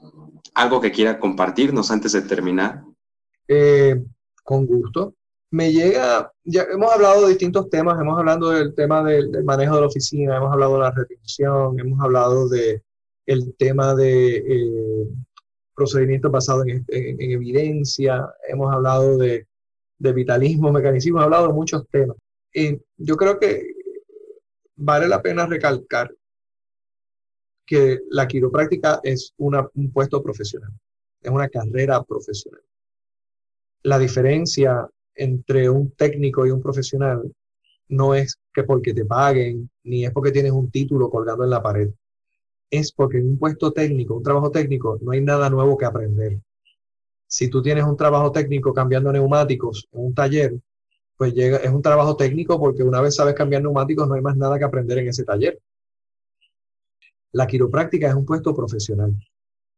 algo que quiera compartirnos antes de terminar. Eh, con gusto. Me llega, ya hemos hablado de distintos temas, hemos hablado del tema del, manejo de la oficina, hemos hablado de la retención, hemos hablado de tema de eh, procedimientos basados en, evidencia, hemos hablado de, de vitalismo, mecanicismo, hemos hablado de muchos temas. Y yo creo que vale la pena recalcar que la quiropráctica es un puesto profesional, es una carrera profesional. La diferencia entre un técnico y un profesional no es que porque te paguen, ni es porque tienes un título colgando en la pared. Es porque en un puesto técnico, un trabajo técnico, no hay nada nuevo que aprender. Si tú tienes un trabajo técnico cambiando neumáticos en un taller, pues llega, es un trabajo técnico porque una vez sabes cambiar neumáticos no hay más nada que aprender en ese taller. La quiropráctica es un puesto profesional.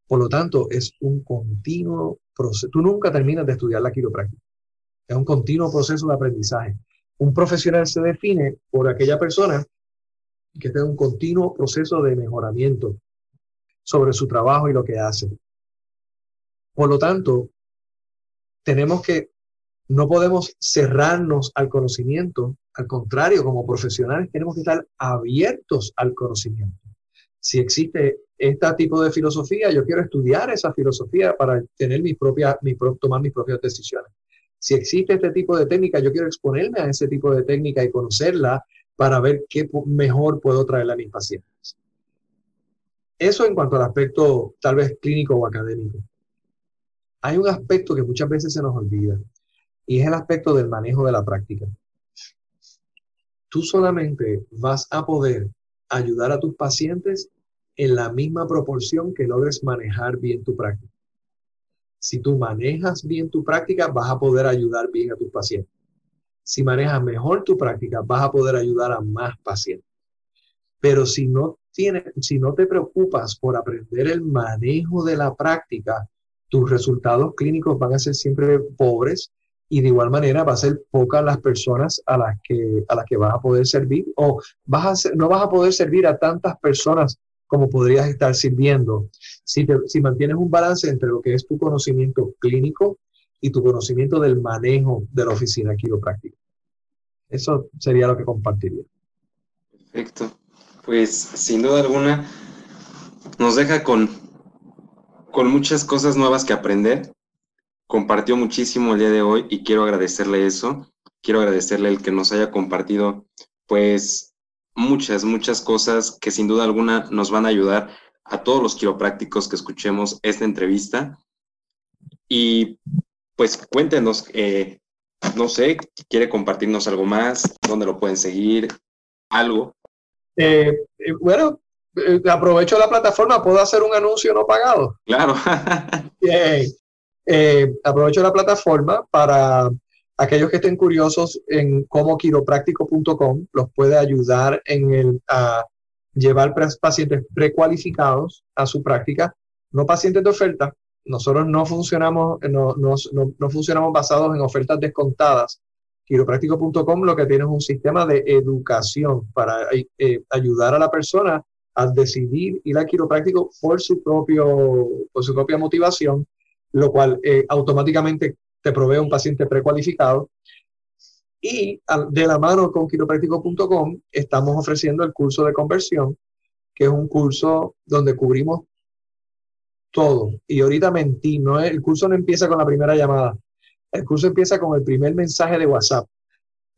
Por lo tanto, es un continuo proceso. Tú nunca terminas de estudiar la quiropráctica. Es un continuo proceso de aprendizaje. Un profesional se define por aquella persona que tiene un continuo proceso de mejoramiento sobre su trabajo y lo que hace. Por lo tanto, tenemos que no podemos cerrarnos al conocimiento, al contrario, como profesionales tenemos que estar abiertos al conocimiento. Si existe este tipo de filosofía, yo quiero estudiar esa filosofía para tener mi tomar mis propias decisiones. Si existe este tipo de técnica, yo quiero exponerme a ese tipo de técnica y conocerla para ver qué mejor puedo traerla a mis pacientes. Eso en cuanto al aspecto tal vez clínico o académico. Hay un aspecto que muchas veces se nos olvida y es el aspecto del manejo de la práctica. Tú solamente vas a poder ayudar a tus pacientes en la misma proporción que logres manejar bien tu práctica. Si tú manejas bien tu práctica, vas a poder ayudar bien a tus pacientes. Si manejas mejor tu práctica, vas a poder ayudar a más pacientes. Pero si no, tienes, si no te preocupas por aprender el manejo de la práctica, tus resultados clínicos van a ser siempre pobres y de igual manera va a ser pocas las personas a las que, a las que vas a poder servir o vas a no vas a poder servir a tantas personas como podrías estar sirviendo si, si mantienes un balance entre lo que es tu conocimiento clínico y tu conocimiento del manejo de la oficina quiropráctica. Eso sería lo que compartiría. Perfecto. Pues sin duda alguna nos deja con, con muchas cosas nuevas que aprender compartió muchísimo el día de hoy y quiero agradecerle eso. Quiero agradecerle el que nos haya compartido, pues, muchas, muchas cosas que sin duda alguna nos van a ayudar a todos los quiroprácticos que escuchemos esta entrevista. Y pues cuéntenos, eh, no sé, ¿quiere compartirnos algo más? ¿Dónde lo pueden seguir? ¿Algo? Eh, eh, bueno, aprovecho la plataforma, ¿puedo hacer un anuncio no pagado? Claro. Eh, aprovecho la plataforma para aquellos que estén curiosos en cómo quiropráctico.com los puede ayudar en el, a llevar pacientes precualificados a su práctica, no pacientes de oferta. Nosotros no funcionamos, no, no, funcionamos basados en ofertas descontadas. Quiropráctico.com lo que tiene es un sistema de educación para eh, ayudar a la persona a decidir ir al quiropráctico por su, propio, por su propia motivación lo cual eh, automáticamente te provee un paciente precualificado. Y de la mano con quiropráctico.com estamos ofreciendo el curso de conversión, que es un curso donde cubrimos todo. Y ahorita mentí, no el curso no empieza con la primera llamada, el curso empieza con el primer mensaje de WhatsApp.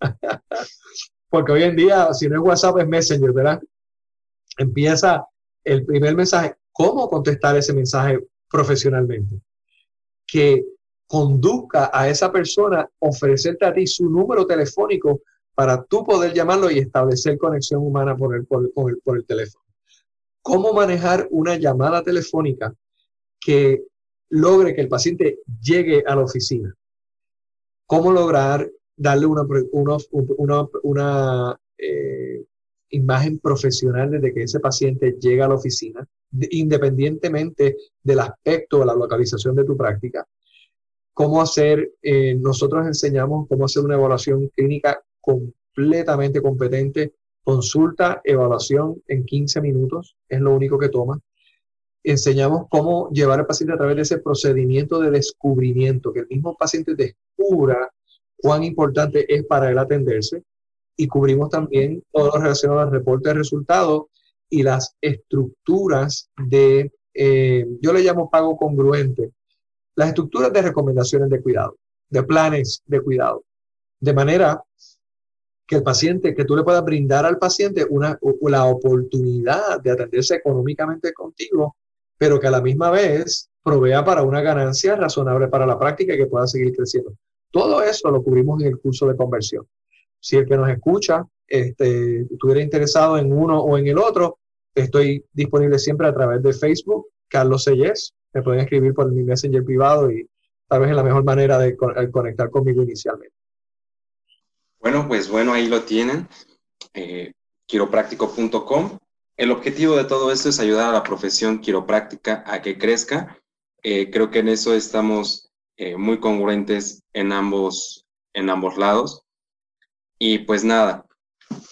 Porque hoy en día, si no es WhatsApp, es Messenger, ¿verdad? Empieza el primer mensaje, cómo contestar ese mensaje profesionalmente que conduzca a esa persona, ofrecerte a ti su número telefónico para tú poder llamarlo y establecer conexión humana por el, por, el, por el teléfono. ¿Cómo manejar una llamada telefónica que logre que el paciente llegue a la oficina? ¿Cómo lograr darle una, una, una, eh, imagen profesional desde que ese paciente llega a la oficina, independientemente del aspecto o la localización de tu práctica. Cómo hacer, eh, nosotros enseñamos cómo hacer una evaluación clínica completamente competente, consulta, evaluación en 15 minutos, es lo único que toma. Enseñamos cómo llevar al paciente a través de ese procedimiento de descubrimiento, que el mismo paciente descubra cuán importante es para él atenderse y cubrimos también todo lo relacionado al reporte de resultados y las estructuras de, eh, yo le llamo pago congruente, las estructuras de recomendaciones de cuidado, de planes de cuidado, de manera que el paciente, que tú le puedas brindar al paciente una, la oportunidad de atenderse económicamente contigo, pero que a la misma vez provea para una ganancia razonable para la práctica y que pueda seguir creciendo. Todo eso lo cubrimos en el curso de conversión. Si el que nos escucha este, estuviera interesado en uno o en el otro, estoy disponible siempre a través de Facebook, Carlos Sellés. Me pueden escribir por mi Messenger privado y tal vez es la mejor manera de conectar conmigo inicialmente. Bueno, pues bueno, ahí lo tienen. Eh, quiropráctico.com. El objetivo de todo esto es ayudar a la profesión quiropráctica a que crezca. Eh, creo que en eso estamos eh, muy congruentes en ambos, en ambos lados. Y pues nada,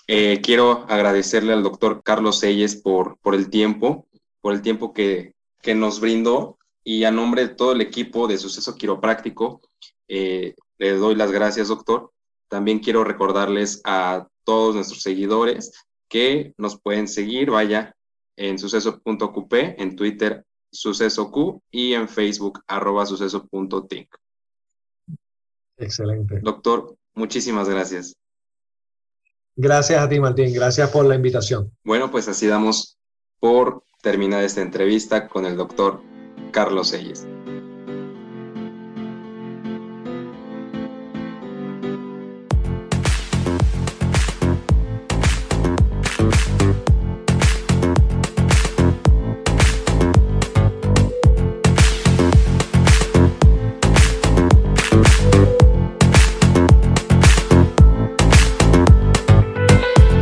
eh, quiero agradecerle al doctor Carlos Selles por, por el tiempo, por el tiempo que, que, nos brindó y a nombre de todo el equipo de Suceso Quiropráctico, eh, le doy las gracias, doctor. También quiero recordarles a todos nuestros seguidores que nos pueden seguir, vaya, en suceso.qp, en Twitter sucesoq y en Facebook arroba suceso.tic. Excelente. Doctor, muchísimas gracias. Gracias a ti, Martín. Gracias por la invitación. Bueno, pues así damos por terminada esta entrevista con el doctor Carlos Selles.